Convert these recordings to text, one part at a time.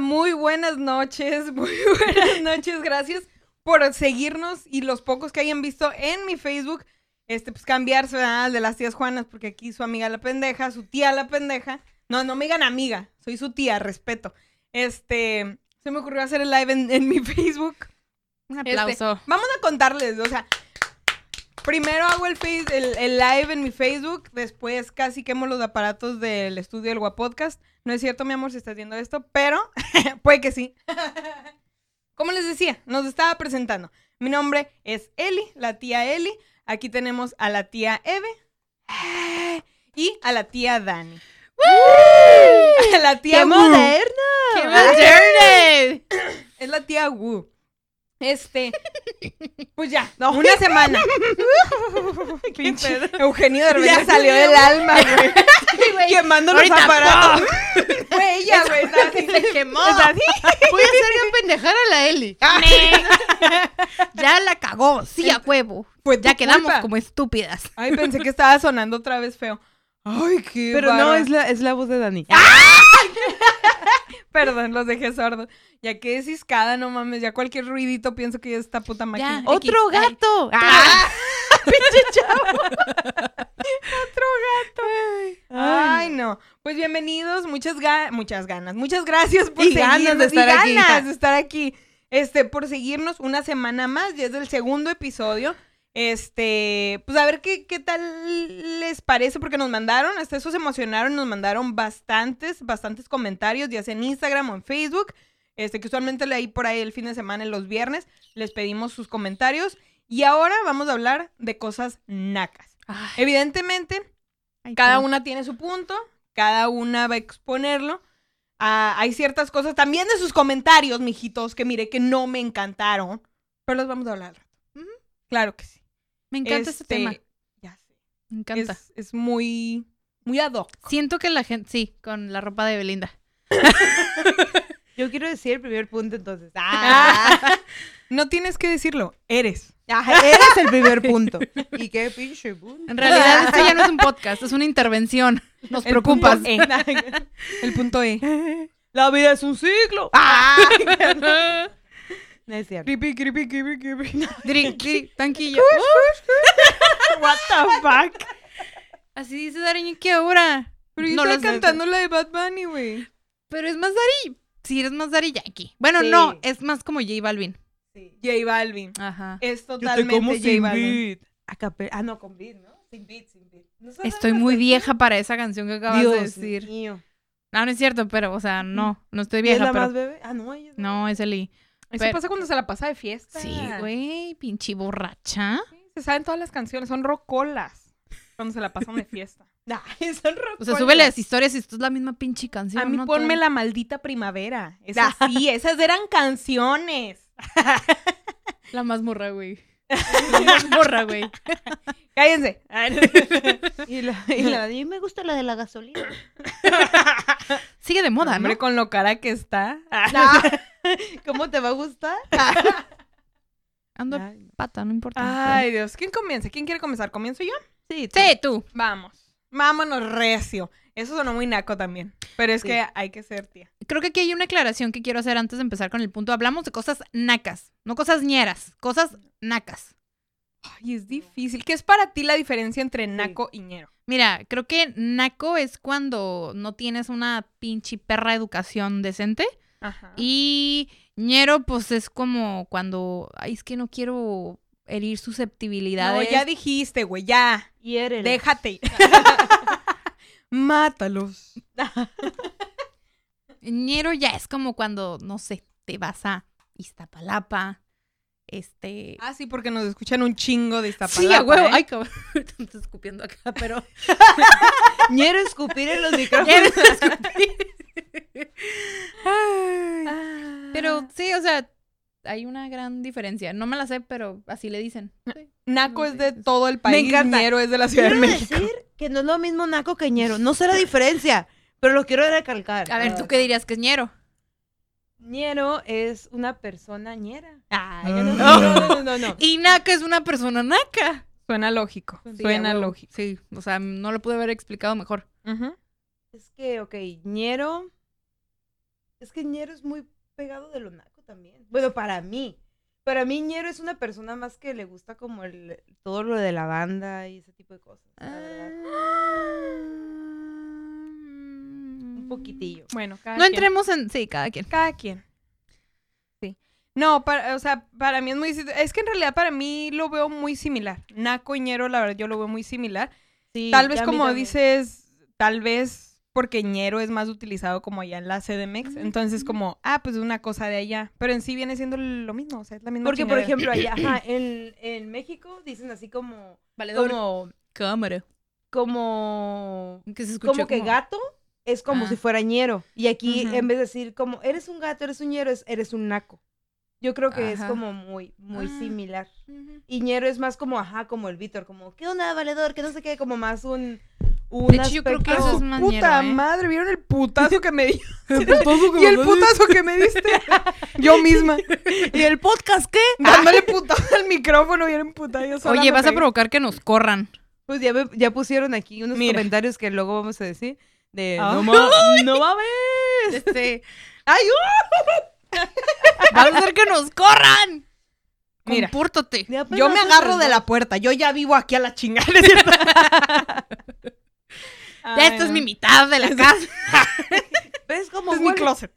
muy buenas noches, muy buenas noches, gracias por seguirnos y los pocos que hayan visto en mi Facebook, este, pues cambiarse ¿verdad? de las tías Juanas, porque aquí su amiga la pendeja, su tía la pendeja, no, no me digan amiga, soy su tía, respeto. Este, se me ocurrió hacer el live en, en mi Facebook. Un Este, aplauso. vamos a contarles, o sea, primero hago el, face, el, el live en mi Facebook, después casi quemo los aparatos del estudio del Guapodcast. No es cierto, mi amor, si estás viendo esto, pero puede que sí. Como les decía, nos estaba presentando. Mi nombre es Eli, la tía Eli. Aquí tenemos a la tía Eve y a la tía Dani. A la tía ¡Qué Wu. moderna! ¡Qué moderno! Es la tía Wu. Este, pues ya, una semana. Pinche Eugenio Derbez Ya salió del alma, güey. Quemando los Ahorita, aparatos. Fue ella, güey. está así. Se quemó. Así. Voy a hacer pendejar a la Eli. ya la cagó. Sí, a huevo. Tu Ya quedamos culpa. como estúpidas. Ay, pensé que estaba sonando otra vez feo. Ay, qué Pero no, es la, es la voz de Dani. Perdón, los dejé sordos. Ya que ciscada, no mames. Ya cualquier ruidito pienso que ya está puta máquina. Ya. ¡Otro X. Ay. gato! ¡Ah! ¡Pinche chavo! Otro gato. Ay, no. Pues bienvenidos, muchas, ga- muchas ganas, muchas gracias por Y ganas de estar y aquí. ganas de estar aquí. Este, por seguirnos una semana más, ya es el segundo episodio. Este, pues a ver qué, qué tal les parece, porque nos mandaron, hasta eso se emocionaron, nos mandaron bastantes, bastantes comentarios, ya sea en Instagram o en Facebook. Este, que usualmente leí por ahí el fin de semana, en los viernes, les pedimos sus comentarios. Y ahora vamos a hablar de cosas nacas. Ay, Evidentemente, ay, cada una tiene su punto, cada una va a exponerlo. Ah, hay ciertas cosas también de sus comentarios, mijitos, que mire que no me encantaron, pero los vamos a hablar. Claro que sí. Me encanta este, tema. Ya sé. Me encanta. Es, es muy, muy ad hoc. Siento que la gente. Sí, con la ropa de Belinda. Yo quiero decir el primer punto entonces. Ah. No tienes que decirlo, eres. Ajá, eres el primer punto. ¿Y qué pinche punto? En realidad, esto ya no es un podcast, es una intervención. Nos El preocupas. punto E. El punto E. La vida es un ciclo. Ah. No es cierto. Creepy, creepy, creepy, creepy. Diri, tanquillo. What the fuck? Así dice Dariño que ahora. Pero yo No estaba cantando la de Bad Bunny, güey. Pero es más Dari. Sí, eres más Dari Yankee. Bueno, Sí. no, es más como J Balvin. J Balvin. Ajá. Es totalmente J Balvin. A cape- Ah, no, con beat, ¿no? Sin beat, sin beat. ¿No sabes Estoy muy vieja para esa canción que acabas Dios de decir. mío. No, no es cierto, pero, o sea, no, no estoy ¿Y es vieja, la pero. más bebé? Ah, no, ella es No, es Eli. Eso Pero- pasa cuando se la pasa de fiesta. Sí, güey, pinche borracha. Sí, Se saben todas las canciones, son rocolas. Cuando se la pasan de fiesta. Son O sea, súbele las historias y esto es la misma pinche canción. A mí ¿no? ponme Todo- la maldita primavera. Esas sí, esas eran canciones. La más morra, güey. Más morra, güey. Cállense. Y la, y la- a mí me gusta la de la gasolina. Sigue de moda, ¿no? Hombre, con lo cara que está. ¿Cómo te va a gustar? Ando Ay, pata, no importa. Ay, Dios. ¿Quién comienza? ¿Quién quiere comenzar? ¿Comienzo yo? Sí, tú. Sí, tú. Vamos. Vámonos recio. Eso sonó muy naco también. Pero es Sí. que hay que ser tía. Creo que aquí hay una aclaración que quiero hacer antes de empezar con el punto. Hablamos de cosas nacas, no cosas ñeras, cosas nacas. Ay, es difícil. ¿Qué es para ti la diferencia entre naco y ñero? Mira, creo que naco es cuando no tienes una pinche perra educación decente. Ajá. Y ñero, pues es como cuando, ay, es que no quiero herir No, susceptibilidades. ya dijiste, güey, ya. Y eres. Déjate. Mátalos. ñero ya es como cuando, no sé, te vas a Iztapalapa, este... Ah, sí, porque nos escuchan un chingo de Iztapalapa. sí, a huevo. ¿eh? Ay, cabrón. Estoy escupiendo acá, pero... Ñero escupir en los micrófonos. Ñero Ay. Ah. Pero sí, o sea, hay una gran diferencia. No me la sé, pero así le dicen. Naco es de todo el país. encanta. ñero es de la Ciudad de Quiero México. decir que no es lo mismo naco que ñero. No sé la diferencia, pero lo quiero recalcar. A ver, ¿tú qué dirías que es ñero? Ñero es una persona ñera. Ah, Ay, no, no. no, no, no, no. Y naca es una persona naca. Suena lógico. Sí, Suena lógico. Sí, o sea, no lo pude haber explicado mejor. Es que, ok, ñero Es que ñero es muy pegado de lo naco también. Bueno, para mí. Para mí ñero es una persona más que le gusta como el, todo lo de la banda y ese tipo de cosas. la verdad. Un poquitillo. Bueno, cada No quien. entremos en. Sí, cada quien. Cada quien. Sí. No, para, o sea, para mí es muy... Es que en realidad para mí lo veo muy similar. Naco y ñero, la verdad, yo lo veo muy similar. Sí, Tal vez como también. dices, tal vez porque ñero es más utilizado como allá en la CDMX. Entonces como, ah, pues es una cosa de allá. Pero en sí viene siendo lo mismo, o sea, es la misma Porque, por ejemplo, allá ajá, en, en México dicen así como. Valedor. Como. Cámara. Como. Que se escuchó Como que gato es como Ah. si fuera ñero. Y aquí, en vez de decir como eres un gato, eres un ñero, es eres un naco. Yo creo que es como muy, muy Ah. similar. Y ñero es más como, ajá, como el Víctor, como, ¿qué onda, valedor? Que no sé qué, como más un. Un De hecho, yo creo que eso es más Puta ¿eh? madre, ¿vieron el putazo que me dio? y el putazo que me diste. Yo misma. ¿Y el podcast qué? Dándole putazo al micrófono y era yo sola. Oye, vas a provocar que nos corran. Pues ya, ya pusieron aquí unos Mira. comentarios que luego vamos a decir. De, Ah. no, no mames. Este. ¡Ay, ¡Vas a hacer que nos corran! Mira. Compórtate. uh! Yo me agarro de la puerta. Yo ya vivo aquí a la chingada. ¿Es? Ya esta es mi mitad de la casa. ¿Ves cómo Este es mi closet.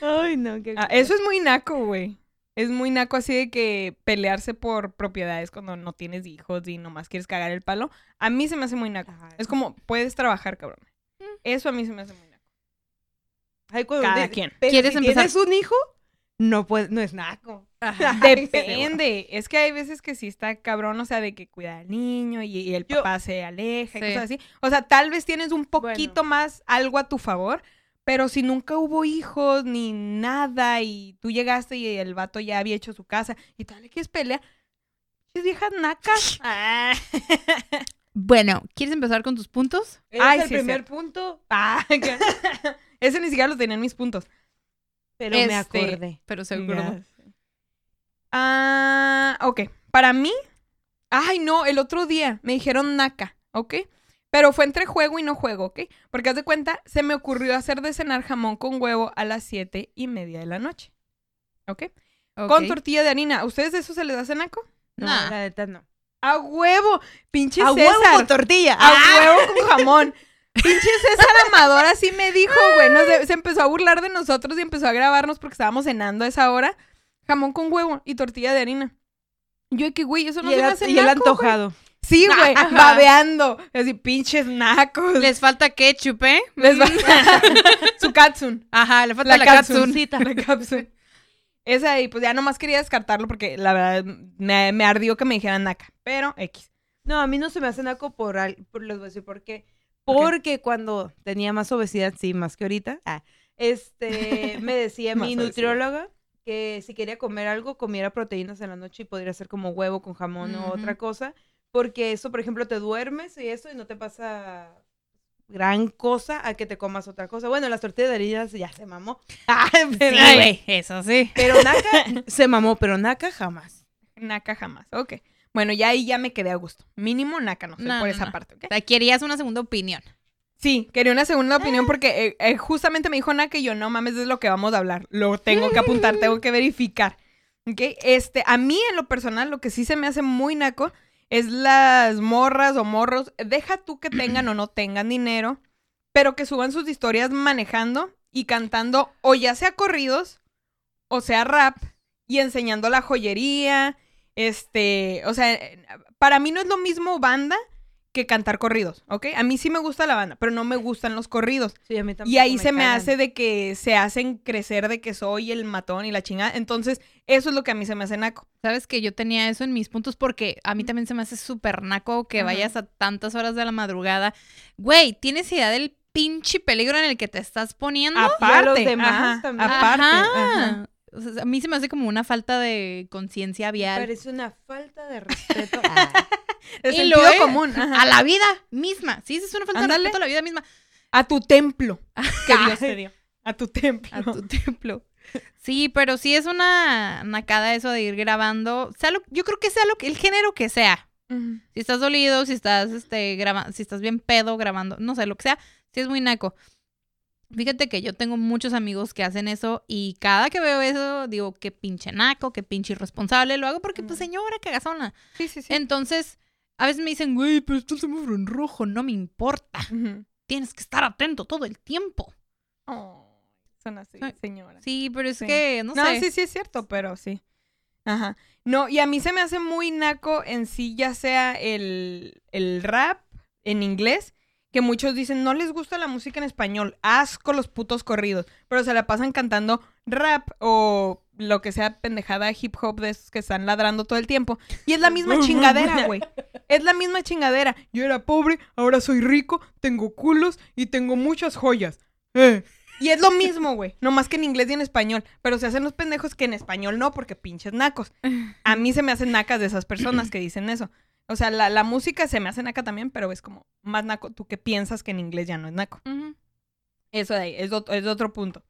Ay, no, qué Ah, eso es muy naco, güey. Es muy naco así de que pelearse por propiedades cuando no tienes hijos y nomás quieres cagar el palo. A mí se me hace muy naco. Es como, puedes trabajar, cabrón. Eso a mí se me hace muy naco. Ay, cuando Cada te- quien. ¿Quieres si empezar? tienes un hijo? No puede, no es naco. Depende. Es que hay veces que sí está cabrón, o sea, de que cuida al niño y, y el Yo- papá se aleja y Sí. cosas así. O sea, tal vez tienes un poquito más algo a tu favor, pero si nunca hubo hijos ni nada y tú llegaste y el vato ya había hecho su casa y tal, ¿quieres pelear? ¿Es viejas nacas? Ah. Bueno, ¿quieres empezar con tus puntos? Ese Ay, es el sí, primer punto, Ah, que- Ese ni siquiera lo tenía en mis puntos. pero me Este, acordé. Pero seguro. Ah, ok. Para mí, ay no, el otro día me dijeron naca, ¿ok? Pero fue entre juego y no juego, ¿ok? Porque haz de cuenta, se me ocurrió hacer de cenar jamón con huevo a las siete y media de la noche. ¿Ok? Con Ok. tortilla de harina. ¿A ustedes de eso se les hace naco? No, Nah. la neta no. A huevo, pinche A César. huevo con tortilla. A huevo con jamón. Pinche César Amador así me dijo, güey. nos se empezó a burlar de nosotros y empezó a grabarnos porque estábamos cenando a esa hora. Jamón con huevo y tortilla de harina. Yo que, güey, eso no y se el, me a- hace y el naco, güey. antojado. Sí, güey, Ajá. babeando. Así, pinches nacos. Les falta ketchup, ¿eh? Les va... Su katsun. Ajá, le falta La, la, katsun. La katsun. Esa y pues ya nomás quería descartarlo porque la verdad me, me ardió que me dijeran naca. Pero X. No, a mí no se me hace naco por, al- por les voy a decir por qué. ¿Por qué? Porque cuando tenía más obesidad, sí, más que ahorita, ah, este, me decía mi obesidad. Que si quería comer algo, comiera proteínas en la noche y podría ser como huevo con jamón o otra cosa. Porque eso, por ejemplo, te duermes y eso y no te pasa gran cosa a que te comas otra cosa. Bueno, las tortillas de harina ya se mamó. Ah, Sí, pero, güey, eso sí. pero naca se mamó, pero naca jamás. Naca jamás. Ok. Bueno, ya ahí ya me quedé a gusto. Mínimo naca, no sé, No, por no, esa no. parte, ¿ok? O sea, querías una segunda opinión. Sí, quería una segunda opinión porque eh, eh, justamente me dijo Naca y yo, no mames, es lo que vamos a hablar. Lo tengo que apuntar, tengo que verificar. ¿Ok? Este, a mí en lo personal, lo que sí se me hace muy naco es las morras o morros. Deja tú que tengan o no tengan dinero, pero que suban sus historias manejando y cantando, o ya sea corridos, o sea rap, y enseñando la joyería. Este, o sea, eh, para mí no es lo mismo banda que cantar corridos, ¿ok? A mí sí me gusta la banda, pero no me gustan los corridos. Sí, a mí Y tampoco ahí se me hace de que se hacen crecer de que soy el matón y la chingada. Entonces, eso es lo que a mí se me hace naco. Sabes que yo tenía eso en mis puntos porque a mí también se me hace súper naco que Ajá. vayas a tantas horas de la madrugada. Güey, ¿tienes idea del pinche peligro en el que te estás poniendo? Aparte, los demás ajá, también. aparte. Ajá. ajá. O sea, a mí se me hace como una falta de conciencia vial. Parece una falta de respeto. Ah. El Y sentido lo es. común. ajá. A la vida misma. Sí, es una falta Ándale. de respeto a la vida misma. A tu templo que Dios te dio. A tu templo. A tu templo. Sí, pero sí es una nacada eso de ir grabando. Sea lo- yo creo que sea lo que, el género que sea. Si estás dolido, si estás este grabando, si estás bien pedo grabando, no sé, lo que sea, sí es muy naco. Fíjate que yo tengo muchos amigos que hacen eso y cada que veo eso digo, qué pinche naco, qué pinche irresponsable. Lo hago porque, pues, señora, cagazona. Sí, sí, sí. Entonces, a veces me dicen, güey, pero está el semáforo en rojo, no me importa. Tienes que estar atento todo el tiempo. Oh, son así, señora. Sí, pero es Sí. que, no, No, sé. sí, sí es cierto, pero sí. Ajá. No, y a mí se me hace muy naco en sí, ya sea el, el rap en inglés, que muchos dicen no les gusta la música en español, asco los putos corridos, pero se la pasan cantando rap o lo que sea pendejada hip hop de esos que están ladrando todo el tiempo. Y es la misma chingadera, güey. Es la misma chingadera. Yo era pobre, ahora soy rico, tengo culos y tengo muchas joyas. Eh. Y es lo mismo, güey. No más que en inglés y en español. Pero se hacen los pendejos que en español no, porque pinches nacos. A mí se me hacen nacas de esas personas que dicen eso. O sea, la, la música se me hace naca también, pero es como más naco tú que piensas que en inglés ya no es naco. Eso de ahí, es, es otro punto.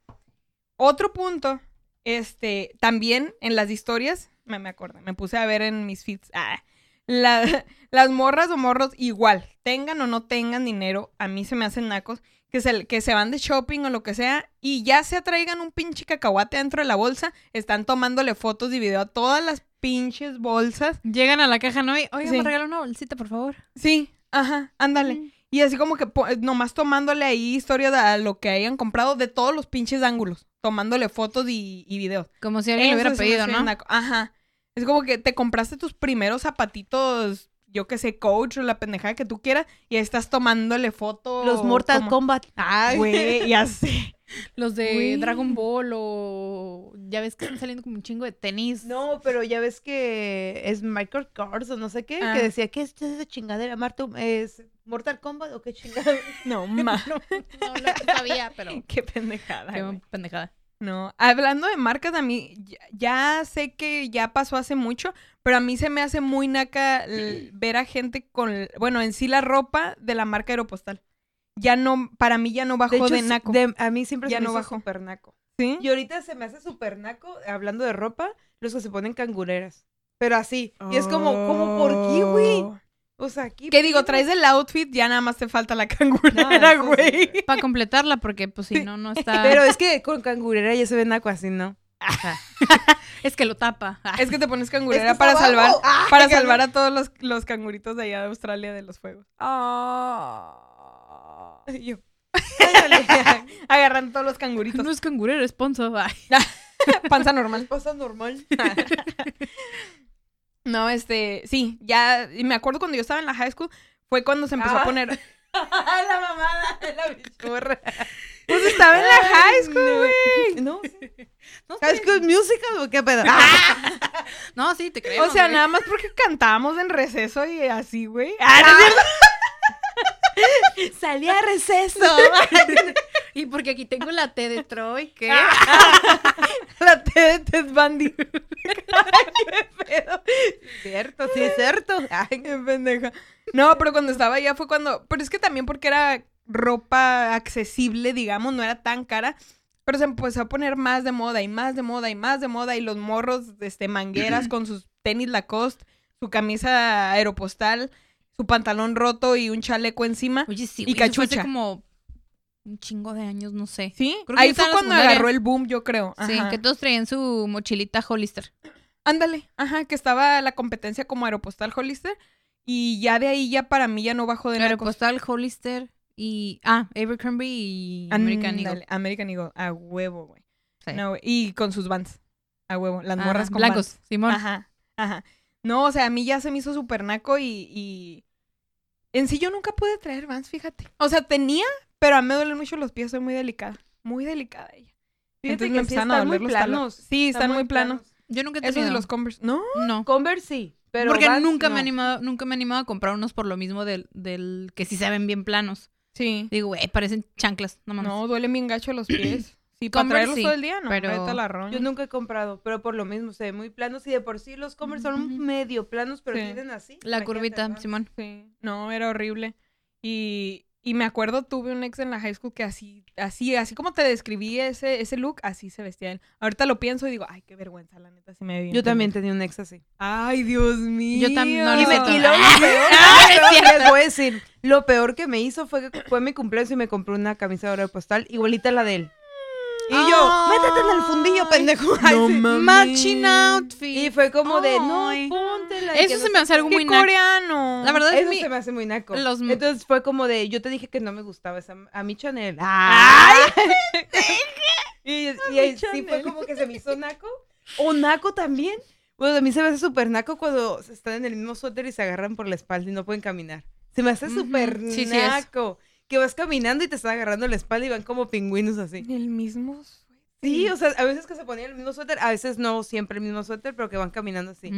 Otro punto, este, también en las historias, me, me acordé, me puse a ver en mis feeds, ah, la- las morras o morros igual, tengan o no tengan dinero, a mí se me hacen nacos, que se, que se van de shopping o lo que sea, y ya se traigan un pinche cacahuate dentro de la bolsa, están tomándole fotos y video a todas las pinches bolsas. Llegan a la caja, ¿no? Y, oiga, Sí. me regala una bolsita, por favor. Sí, ajá, ándale. Mm. Y así como que nomás tomándole ahí historia de a lo que hayan comprado de todos los pinches ángulos. Tomándole fotos y, y videos. Como si alguien lo hubiera pedido, ¿no? Ajá. Es como que te compraste tus primeros zapatitos, yo que sé, coach o la pendejada que tú quieras, y ahí estás tomándole fotos. Los Mortal como- Kombat. Ay, Güey, ya sé. Los de. Dragon Ball o ya ves que están saliendo como un chingo de tenis. No, pero ya ves que es Michael Kors o no sé qué, Ah. que decía que es esa chingadera, Marto, es Mortal Kombat o qué chingada. No, ma. No, no lo sabía, pero Qué pendejada. qué güey. pendejada. No, hablando de marcas, a mí ya, ya sé que ya pasó hace mucho, pero a mí se me hace muy naca ver a gente con, bueno, en sí la ropa de la marca Aeropostal. Ya no, para mí ya no bajó de, naco. de- a mí siempre Ya se me no hizo bajó. súper naco. ¿Sí? Y ahorita se me hace súper naco, hablando de ropa, los que se ponen cangureras. Pero así. Y es como, ¿cómo por qué, güey? Oh. O sea, aquí. ¿Qué digo? Traes el outfit, ya nada más te falta la cangurera, güey. Para completarla, porque pues si no, no está. Pero es que con cangurera ya se ve naco así, ¿no? es que lo tapa. es que te pones Es cangurera que para salvar. Ah, para que- salvar a todos los, los canguritos de allá de Australia de los fuegos. Y yo, Agarran todos los canguritos. No es cangurero, es ponzo. Ay. Panza normal. Pasa normal. No, este, sí, ya, y me acuerdo cuando yo estaba en la high school, fue cuando se empezó a Ah. poner, la mamada, la bichorra. pues estaba en la high school, güey. No, No, High sí. School Musical o qué pedo. No, sí, te creo. O sea, nada más porque cantábamos en receso y así, güey. Ah, no es cierto. Salí a receso. Y porque aquí tengo la T de Troy, que La T de Ted Bundy. cierto, sí, es cierto. Ay, Qué pendeja. No, pero cuando estaba allá fue cuando, pero es que también porque era ropa accesible, digamos, no era tan cara. Pero se empezó a poner más de moda y más de moda y más de moda y los morros, este, mangueras con sus tenis Lacoste, su camisa aeropostal, su pantalón roto y un chaleco encima. Oye, sí, Y güey, eso fue hace cachucha. como un chingo de años, no sé. ¿Sí? Creo que Ahí fue cuando agarró el boom, yo creo. Sí, Ajá. que todos traían su mochilita Hollister. Ándale, ajá, que estaba la competencia como Aeropostal Hollister y ya de ahí ya para mí ya no bajó de nacos. Aeropostal, Hollister y... Ah, Abercrombie y American Eagle. Ándale, American Eagle, a huevo, güey. Sí. No, y con sus vans, a huevo, las Ah, morras con blancos, Simón. vans. Ajá, ajá. No, o sea, a mí ya se me hizo súper naco y, y... En sí yo nunca pude traer vans, fíjate. O sea, tenía, pero a mí me duelen mucho los pies, soy muy delicada. Muy delicada ella. Fíjate Entonces me que sí empezaron a están muy doler los planos. Sí, están, muy planos. Yo nunca he Esos tenido. de los Converse. No, No. Converse sí, pero porque Vans, nunca me no. he animado, nunca me he animado a comprar unos por lo mismo del, del que sí se ven bien planos. sí. Digo, güey, parecen chanclas, no mames. No, duelen bien gacho los pies. Sí, para Converse traerlos sí, todo el día, no, pero- pero... la roña. Yo nunca he comprado, pero por lo mismo, se ven muy planos y de por sí los Converse son medio planos, pero Sí. tienen así. La curvita. Simón. Sí, no, era horrible. Y Y me acuerdo, tuve un ex en la high school que así, así, así como te describí ese, ese look, así se vestía él. Ahorita lo pienso y digo, ay, qué vergüenza, la neta, sí me ve bien. Yo también tenía un ex así. Ay, Dios mío. Yo también no Y, lo me, y lo Ah, lo peor, les voy a decir, lo peor que me hizo fue que fue mi cumpleaños y me compró una camisa de oro postal igualita a la de él. Y yo, métete en el fundillo, pendejo. No sí. Matching outfit. Y fue como de, no, póntela. y Eso se no me hace algo muy ¡Qué naco. coreano! La verdad es Eso mi... se me hace muy naco. los- Entonces fue como de, yo te dije que no me gustaba esa, a mi Chanel. ¡Ay! y y mi ahí sí fue como que se me hizo naco. O naco también. Bueno, a mí se me hace súper naco cuando están en el mismo suéter y se agarran por la espalda y no pueden caminar. Se me hace Ujú. súper Sí, sí naco. Que vas caminando y te están agarrando la espalda y van como pingüinos así. El mismo suéter. Sí, o sea, a veces que se ponían el mismo suéter, a veces no siempre el mismo suéter, pero que van caminando así.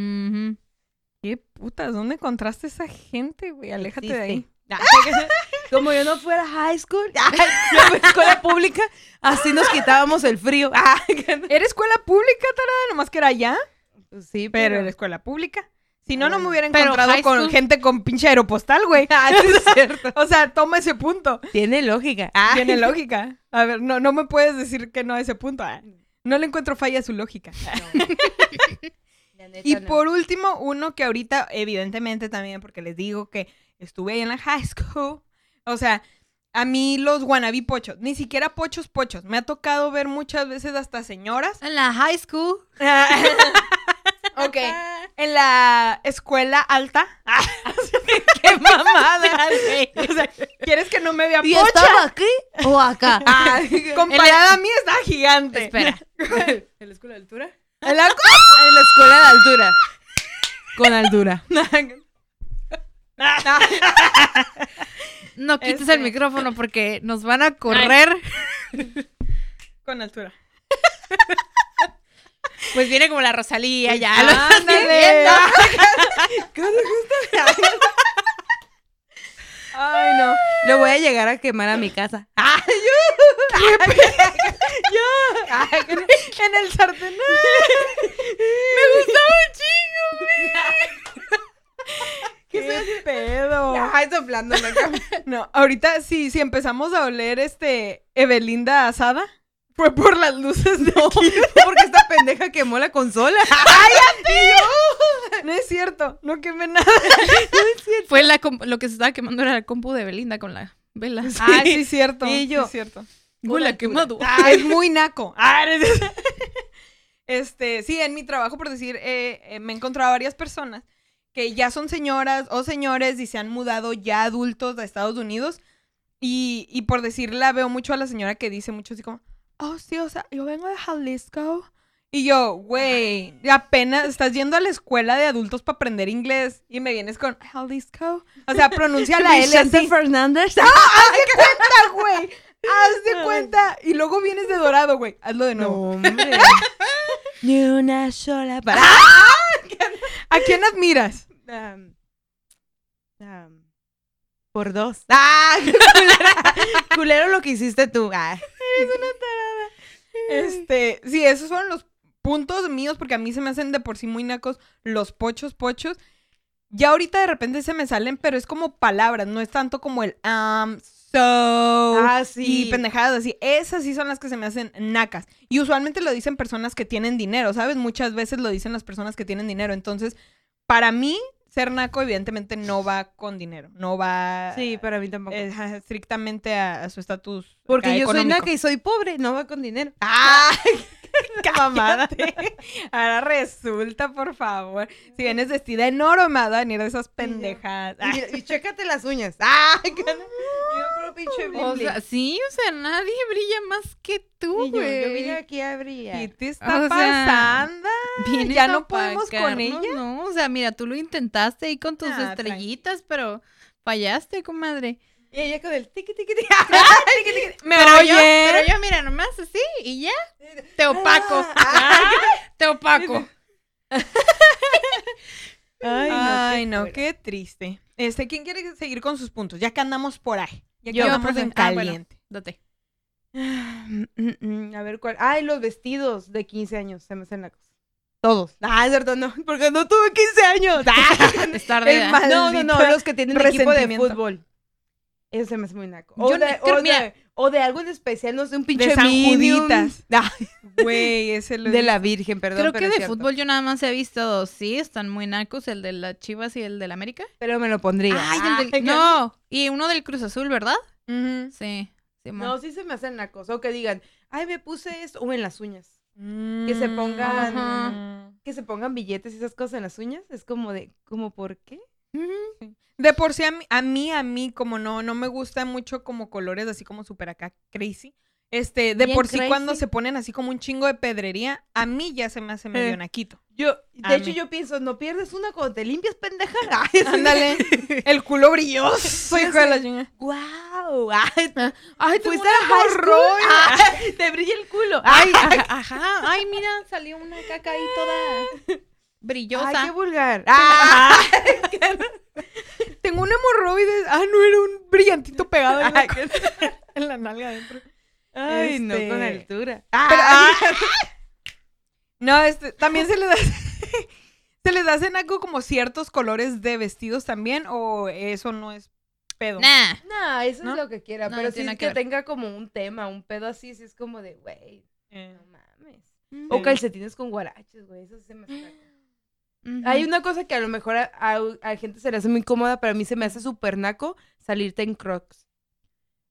¿Qué putas? ¿Dónde encontraste esa gente, güey? Aléjate de ahí. Existe. Como yo no fuera high school, yo a escuela pública, así nos quitábamos el frío. Ay, ¿Era escuela pública, tarada? Nomás que era allá, pues sí, pero pero... era escuela pública. Si no, no me hubiera Pero encontrado con school- gente con pinche aeropostal, güey. Ah, sí es cierto. O sea, toma ese punto. Tiene lógica. Ay. Tiene lógica. A ver, no, no me puedes decir que no a ese punto. Ah, No le encuentro falla a su lógica. Neta, Y no. por último, uno que ahorita, evidentemente también, porque les digo que estuve ahí en la high school. O sea, a mí los wannabe pochos, ni siquiera pochos pochos. Me ha tocado ver muchas veces hasta señoras. En la high school. ok. En la escuela alta. ¡Qué mamada! O sea, ¿quieres que no me vea ¿Y pocha? estaba aquí o acá? Ay, Comparada a mí está gigante. Espera. ¿En la escuela de altura? En la- En la escuela de altura. Con altura. No quites Este. el micrófono porque nos van a correr. Con altura. Pues viene como la Rosalía, ya Ándale. viendo. Ay, no. Lo voy a llegar a quemar a mi casa. ¡Ay, En el sartén. ¿Qué pedo? Ay, soplando. No, ahorita sí, si empezamos a oler este Evelinda asada, fue por las luces de aquí. Porque esta pendeja quemó la consola. No es cierto, no quemé nada. Fue la lo que se estaba quemando era la compu de Belinda con la vela. Ah, sí, es cierto. Y yo. sí es cierto. Huele a quemado. Ah, es muy naco. Ah, eres- Este, sí, en mi trabajo, por decir, eh, eh, me he encontrado varias personas que ya son señoras o señores y se han mudado ya adultos a Estados Unidos. Y, y por decir, la veo mucho a la señora que dice mucho así como, oh, sí, o sea, yo vengo de Jalisco. Y yo, güey, apenas estás yendo a la escuela de adultos para aprender inglés y me vienes con Jalisco. O sea, pronuncia la L Vicente. Fernández. ¡Haz de cuenta, güey! ¡Haz de cuenta! Y luego vienes de dorado, güey. Hazlo de No, nuevo. hombre. Ni una sola para. ¿A quién admiras? Por dos. ¡Ah! Culero lo que hiciste tú. Ah. Este, sí, esos fueron los puntos míos porque a mí se me hacen de por sí muy nacos los pochos, pochos. Ya ahorita de repente se me salen, pero es como palabras, no es tanto como el um, so Ah, sí. y pendejadas así. Esas sí son las que se me hacen nacas. Y usualmente lo dicen personas que tienen dinero, ¿sabes? Muchas veces lo dicen las personas que tienen dinero. Entonces, para mí, ser naco evidentemente no va con dinero, no va Sí, para mí tampoco. eh, estrictamente a, a su estatus. Porque yo soy naca y soy pobre, no va con dinero. ¡Ah! mamada. Ahora resulta, por favor. Si vienes vestida en oro, me va a venir de esas pendejadas. Ah, Y, y chécate las uñas. ¡Ay! Yo pinche bling, O bling. sea, sí, o sea, nadie brilla más que tú, Y yo, güey. yo vine aquí a brillar. ¿Qué te está O sea, pasando? Vienes ya no podemos con ella. No, o sea, mira, tú lo intentaste ahí con tus Ah, estrellitas, pero fallaste, comadre. Y ella con el tiqui tiqui tiqui. ¿Me pero yo, oye? pero yo, mira, nomás así y ya, te opaco. Ah, te opaco. Ay, Ay, no, qué qué triste. Este, ¿quién quiere seguir con sus puntos? Ya que andamos por ahí. Ya que profe. en Ah, bueno. caliente. Date. Mm, mm, mm, A ver cuál. Ay, los vestidos de 15 años. Se me hacen la cosa. Todos. Ah, es cierto, no. Porque no tuve 15 años. Ah, Es tarde. El ¿eh? no, no, no. Los que tienen equipo de fútbol. Eso se me hace muy naco. O, Yo no- de, creo- o, de, o de algo en especial, no sé, un pinche De San Minion. Juditas. Ah, Güey, ese lo de la Virgen, perdón. Creo pero que es de cierto. fútbol yo nada más he visto dos. Sí, están muy nacos, el de las Chivas y el del América. Pero me lo pondría. Ay, el del... Ay, No, y uno del Cruz Azul, ¿verdad? Sí. No, sí se me hacen nacos. O que digan, ay, me puse esto. O en las uñas. Que se pongan- Ajá. Que se pongan billetes y esas cosas en las uñas. Es como de, ¿como por qué? De por sí, a mí, a mí, a mí, como no, no me gusta mucho como colores así como súper acá crazy. Este, de Bien por sí crazy. cuando se ponen así como un chingo de pedrería, a mí ya se me hace medio Eh. naquito. Yo, A de hecho, mí. yo pienso, no pierdes una cuando te limpias, pendeja. Ándale, el culo brilloso, hijo de la chinga. ¡Guau! Ay, Ay, ¿Fuiste a high school? Ay, te brilla el culo. Ay, ajá, ajá. Ay, mira, salió una caca ahí toda brillosa. Ay, qué vulgar. Ah, Tengo un hemorroides. Ah, no, era un brillantito pegado en la, en la nalga adentro. Ay, no, con Este- altura. Pero, Ah, No, este, también se les da... ¿Se les hace naco como ciertos colores de vestidos también? ¿O eso no es pedo? Nah. No, eso ¿No? es lo que quiera. No, pero no si tiene es que que, ver. tenga como un tema, un pedo así, si es como de, güey, Eh, no mames. O Sí. calcetines con guaraches, güey, eso sí se me naco. Ujú. Hay una cosa que a lo mejor a, a- a gente se le hace muy cómoda, pero a mí se me hace súper naco salirte en crocs.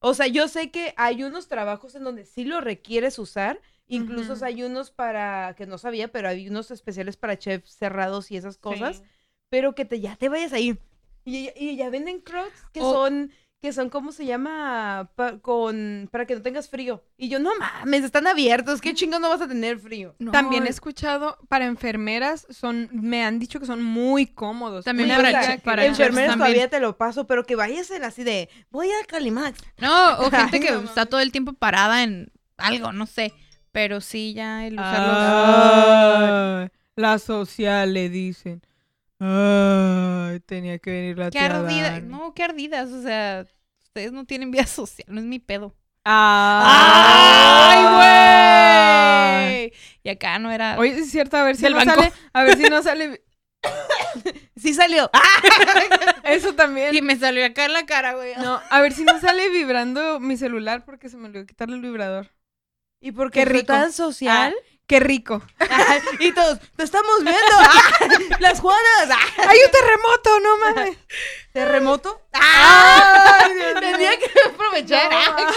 O sea, yo sé que hay unos trabajos en donde sí lo requieres usar. Incluso hay unos para, que no sabía, pero hay unos especiales para chefs cerrados y esas cosas. sí. Pero que te ya te vayas ahí. Y, y ya venden crocs que O- son, que son, ¿cómo se llama? Pa- con, para que no tengas frío. Y yo, no mames, están abiertos. ¿Qué chingo no vas a tener frío? No, También he escuchado, para enfermeras, son, me han dicho que son muy cómodos. También para que- para enfermeras todavía te lo paso, pero que vayas en así de, voy a Calimax. No, o gente que no está todo el tiempo parada en algo, no sé. Pero sí, ya el usarlos. Ah, la social le dicen. Ay, tenía que venir la qué tía ardidas. Dani. No, qué ardidas. O sea, ustedes no tienen vida social, no es mi pedo. ¡Ay, güey! Y acá no era. Oye, es cierto, a ver si no banco. sale, a ver si no sale Sí salió. eso también. Y me salió acá en la cara, güey. No, a ver si no sale vibrando mi celular porque se me olvidó quitarle el vibrador. ¿Y por Qué qué rico. tan social? Qué rico. y todos, te estamos viendo. ¡Ah! Las Juanas. ¡Ah! ¡Hay un terremoto! ¡No mames! ¿Terremoto? ¡Ay, Dios! Tenía que aprovechar. No.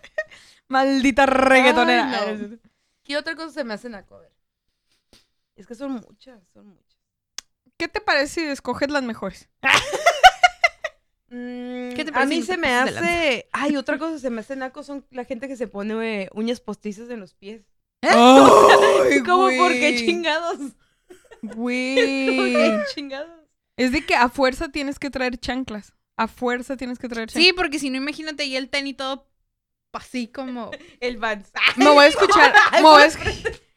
Maldita reggaetonera. Ay, no. ¿Qué otra cosa se me hace naco? A ver. Es que son muchas, son muchas. ¿Qué te parece si escoges las mejores? Mm, ¿Qué te a parece mí si no se me hace. Ay, otra cosa que se me hace naco son la gente que se pone eh, uñas postizas en los pies. ¡Ay, ¿Cómo por qué güey! chingados? ¿Por Güey. chingados? Es de que a fuerza tienes que traer chanclas. A fuerza tienes que traer chanclas. Sí, porque si no, imagínate y el tenis todo así como. El Vans. Me voy a escuchar. Me voy a, esc-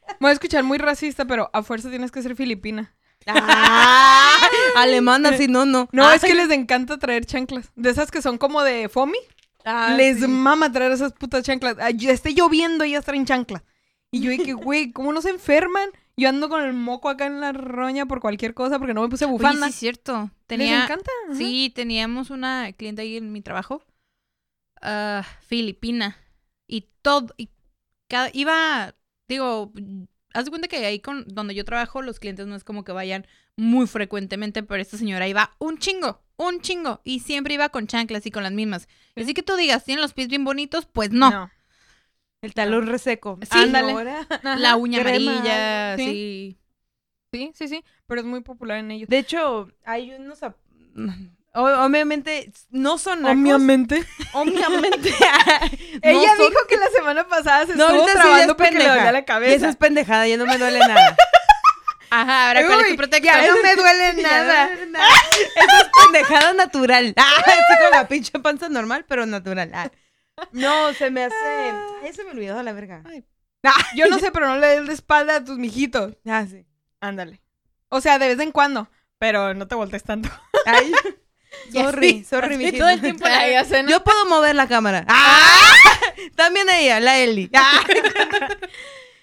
me voy a escuchar muy racista, pero a fuerza tienes que ser filipina. Ah, alemana, si no, no. No, Ah, es que les encanta traer chanclas. De esas que son como de foamy. ah, les sí. mama traer esas putas chanclas. Esté lloviendo y ellas traen chanclas. Y yo dije, güey, ¿cómo no se enferman? Yo ando con el moco acá en la roña por cualquier cosa porque no me puse Oye, bufanda. sí, es cierto. Les Tenía. encanta. ajá. Sí, teníamos una cliente ahí en mi trabajo. ah, filipina. Y todo. Y cada, iba. Digo. Haz de cuenta que ahí con donde yo trabajo, los clientes no es como que vayan muy frecuentemente, pero esta señora iba un chingo, un chingo. Y siempre iba con chanclas y con las mismas. Así que tú digas, ¿tienen los pies bien bonitos? Pues no. El talón reseco. Sí. Ándale. La uña crema, amarilla, sí. sí. Sí, sí, sí. Pero es muy popular en ellos. De hecho, hay unos... Obviamente, no son nacos. Obviamente. Obviamente. Ella No son- dijo que la semana pasada se No, estuvo sí trabando es porque le dolía la Y cabeza. Esa es pendejada, ya no me duele nada. Ajá, ahora cuál es tu pretexto. ya no me duele Ya nada. no me duele nada. Esa es pendejada natural. Ah, así con la pinche panza normal, pero natural. Ah. No, se me hace... Ay, se me olvidó a la verga. Yo no sé, pero no le des la espalda a tus mijitos. Ah, sí. Ándale. O sea, de vez en cuando. Pero no te voltees tanto. Ay, sorry, sorry, mijito. todo el tiempo la- Ay. Yo puedo mover la cámara. ¡Ah! También ella, la Eli. Ah.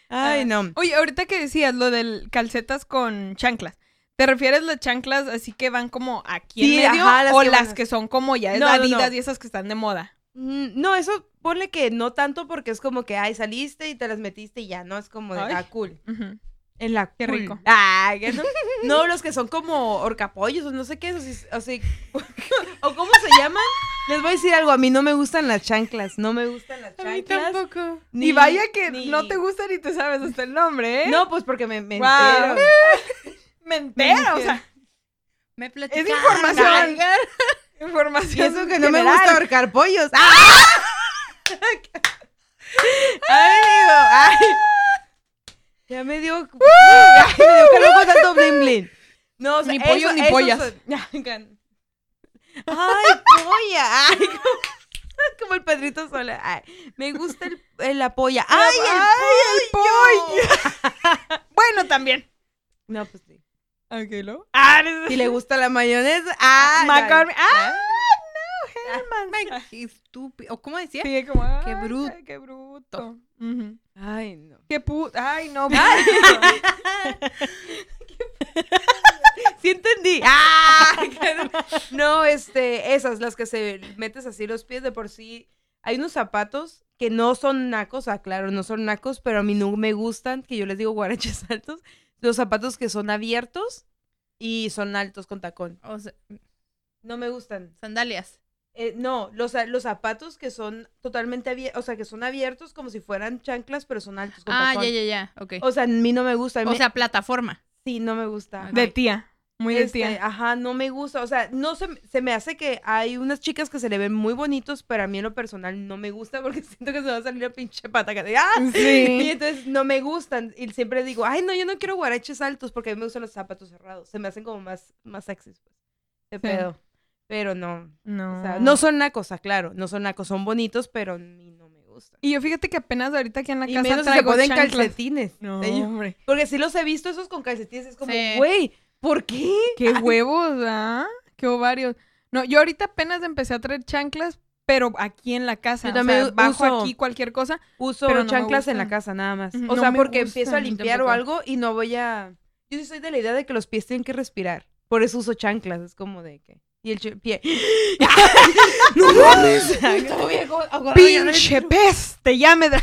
Ay, no. Oye, ahorita que decías lo del calcetas con chanclas. ¿Te refieres las chanclas así que van como aquí Sí, en medio ajá, las o que las que son como ya es No, no, Adidas no. y esas que están de moda? Mm, No, eso ponle que no tanto porque es como que, ay, saliste y te las metiste y ya, no es como de, Ay. ah, cool. En la Qué cool. rico. Ay, no. no, los que son como horcapollos o no sé qué, o, si- o si- o cómo se llaman. Les voy a decir algo, a mí no me gustan las chanclas, no me gustan las A mí chanclas. tampoco. y vaya que ni- no te gusta ni te sabes hasta el nombre, ¿eh? No, pues porque me, entero. me entero, o sea, Me es platicaron. Información. Y eso que no me gusta ahorcar pollos. ¡Ah! Ay, digo, ay. Ya me dio. Ay, me dio calor con tanto bling bling. No, o sea, Ni pollos ni pollas. son- Ay, polla. Ay, como, el Pedrito Sola. Ay, me gusta el, el- la polla. Ay, el Ay, pollo. Bueno, también. No, pues sí. Ok, ¿lo? Ah, Si le gusta la mayonesa. Ah, McCormick. ay. Ah, no, Hellman. Qué estúpido. ¿O cómo decía? Sí, como, Qué ay, bruto. ay, Qué bruto. Ay, no. Qué pu... Ay, no. Sí entendí. ¡Ah! No, este, esas, las que se metes así los pies de por sí. Hay unos zapatos que no son nacos, ah, claro, no son nacos, pero a mí no me gustan, que yo les digo guaraches altos. Los zapatos que son abiertos y son altos con tacón. O sea, No me gustan. sandalias. Eh, no, los, los zapatos que son totalmente abiertos, o sea, que son abiertos como si fueran chanclas, pero son altos con Ah, tacón. ya, ya, ya. Ok. O sea, a mí no me gusta. a mí O me- sea, plataforma. sí, no me gusta. De tía. Muy de Este, tía. Ajá, no me gusta. O sea, no se, se me hace que hay unas chicas que se le ven muy bonitos, pero a mí en lo personal no me gusta porque siento que se va a salir la pinche pata. que de, ¡ah! Y entonces no me gustan. Y siempre digo, ay, no, yo no quiero guaraches altos porque a mí me gustan los zapatos cerrados. Se me hacen como más, más sexys, pues. De Sí. pedo. Pero no. No. O sea, no son nacos, ah, claro. No son nacos, son bonitos, pero a mí no me gustan. Y yo fíjate que apenas ahorita aquí en la Y casa menos si se ponen calcetines. No, De hombre. Porque sí los he visto esos con calcetines. Es como, Sí. ¿Por qué? Qué huevos, ¿ah? Qué ovarios. No, yo ahorita apenas empecé a traer chanclas, pero aquí en la casa. Yo o sea, también bajo uso- aquí cualquier cosa. Uso Pero no chanclas en la casa nada más. Ujú, O no sea, porque gustan, empiezo a limpiar o algo y no voy a... Yo sí soy de la idea de que los pies tienen que respirar. Por eso uso chanclas. Es como de que... Y el pie... ¡No mames! ¡Pinche peste! Ya me da.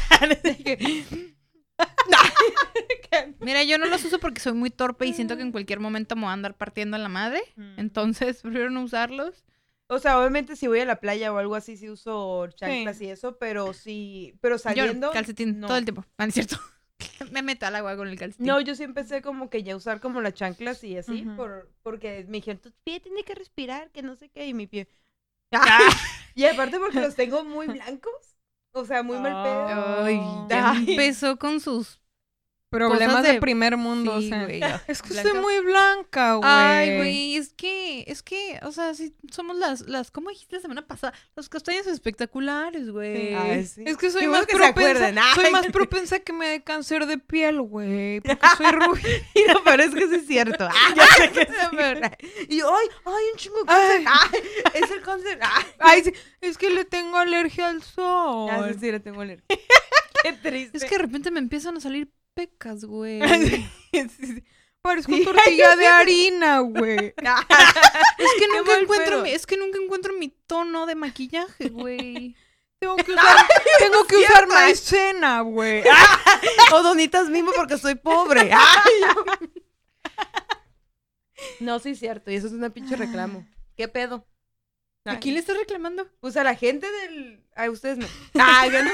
Mira, yo no los uso porque soy muy torpe y siento que en cualquier momento me voy a andar partiendo la madre. Entonces, prefiero no usarlos. O sea, obviamente si voy a la playa o algo así, sí uso chanclas y eso, pero sí... Pero Yo saliendo... calcetín no. todo el tiempo. Ah, no es cierto. me meto al agua con el calcetín. No, yo sí empecé como que ya usar como las chanclas y así, por, porque me dijeron, tu pie tiene que respirar, que no sé qué, y mi pie... Ah. y aparte porque los tengo muy blancos, o sea, muy mal pedo. Ay, ya empezó con sus... Problemas de, de- primer mundo, Sí, o sea. güey. Es que Blanca. soy muy blanca, güey. Ay, güey, es que, es que, o sea, sí, somos las, las, ¿cómo dijiste la semana pasada? Las castañas espectaculares, güey. Sí. Es que soy más que propensa, soy más propensa que me dé cáncer de piel, güey, porque soy rubia. Y no, pero es que sí es cierto. ya sé que sí. Y yo, ay, ay, un chingo de cáncer. Ay, es el cáncer. Ay, Ay, sí, es que le tengo alergia al sol. Ya, sí, sí, le tengo alergia. Qué triste. Es que de repente me empiezan a salir pecas, güey. Sí, sí. Parezco Sí, tortilla de harina, güey. Es que nunca encuentro, mi, es que nunca encuentro mi tono de maquillaje, güey. Tengo que usar, tengo que usar maicena, güey. O donitas mismo porque soy pobre. No, sí es cierto. Y eso es una pinche reclamo. ¿Qué pedo? ¿A quién le estás reclamando? Pues a la gente del... A ustedes no. Ay, yo no.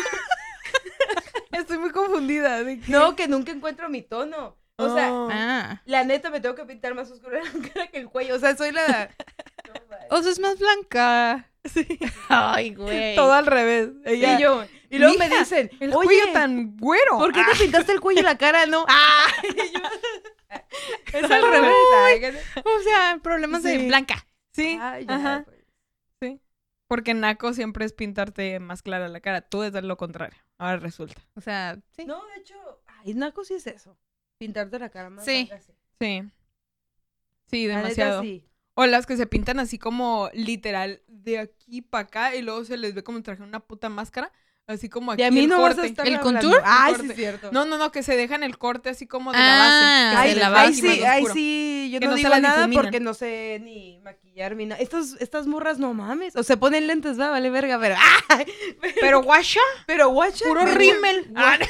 Estoy muy confundida. ¿de qué? No, que nunca encuentro mi tono. O sea, Oh. Ah. la neta me tengo que pintar más oscura la cara que el cuello. O sea, soy la... O sea, es más blanca. Sí. Ay, güey. Todo al revés. Ella, Y yo. Y luego me "Mija, dicen, el oye, cuello tan güero. ¿por qué te pintaste el cuello y la cara no? Ay, yo- Es al revés. Ay, O sea, problemas de Sí. blanca. Sí, Ay, ya, ajá, pues. sí. Porque naco siempre es pintarte más clara la cara. Tú es lo contrario. Ahora resulta. O sea, sí. No, de hecho, ay, naco sí es eso. Pintarte la cara más. Sí. sí. Sí. Demasiado. sí. O las que se pintan así como literal de aquí para acá y luego se les ve como si trajeran una puta máscara. Así como aquí Y a mí el no vas corte. a estar ¿El contour? Ay, sí, corte. es cierto. No, no, no, que se dejan el corte así como de Ah, la base. que Ay, de la ahí base. encima sí, ahí sí, yo no, no digo nada porque no sé ni maquillar ni nada. Estas, estas morras no mames. O se ponen lentes, va, vale verga, pero. ¡ay! Pero guacha, Pero guacha. puro rímel. Ah,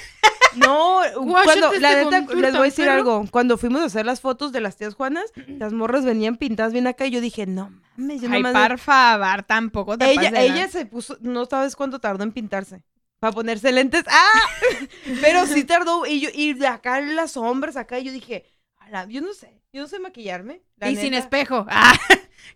No, cuando, la neta, les voy a decir algo. Cuando fuimos a hacer las fotos de las tías Juanas, las morras venían pintadas bien acá y yo dije, no mames, yo Ay, nomás- por favor, tampoco te Ella, ella se puso, no sabes cuánto tardó en pintarse. Para ponerse lentes. ¡Ah! Pero sí tardó. Y yo, y de acá las sombras, acá, y yo dije, "Ala, yo no sé, yo no sé maquillarme. la y sin neta". espejo. Ah,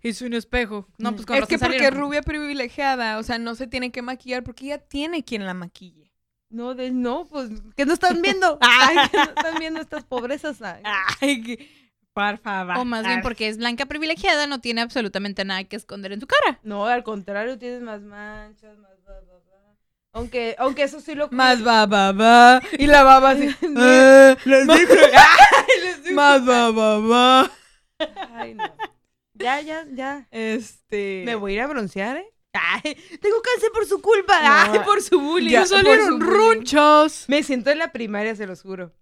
y sin espejo. No, pues con Es que porque es salieron. rubia privilegiada, o sea, no se tiene que maquillar porque ella tiene quien la maquille. No, de, no, pues, que no están viendo. Ay, que no están viendo estas pobrezas. Ay. Ay, que- por favor. O más bien porque es blanca privilegiada, no tiene absolutamente nada que esconder en su cara. No, al contrario, tienes más manchas, más. Aunque, aunque eso sí lo Más va, va, va. Y la baba así. "Ah, más- Más va, va, va. Ay, no. Ya, ya, ya. Este. Me voy a ir a broncear, ¿eh? Ay, tengo cáncer por su culpa. No, Ay, por su bullying. ya por salieron runchos. Me siento en la primaria, se los juro.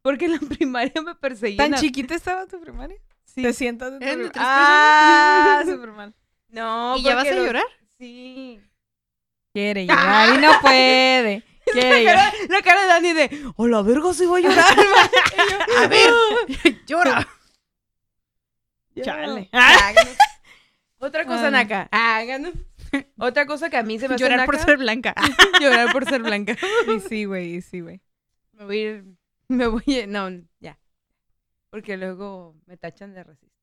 Porque en la primaria me perseguían. ¿Tan a- chiquita estaba tu primaria? Sí. ¿Te sientas en tu ¿Eran de primaria? Ah, súper mal. No, ¿Y ya vas a llorar? Sí. Quiere llorar y no puede. Quiere La cara, la cara de Dani de, oh, la verga, sí voy a llorar. A ver, llora. Chale. Háganos. Otra cosa, Ay. Naka. Háganos. Otra cosa que a mí se me hace Llorar por ser blanca. llorar por ser blanca. Y sí, güey, y sí, güey. Me voy a ir, me voy a, no, ya. Porque luego me tachan de racista.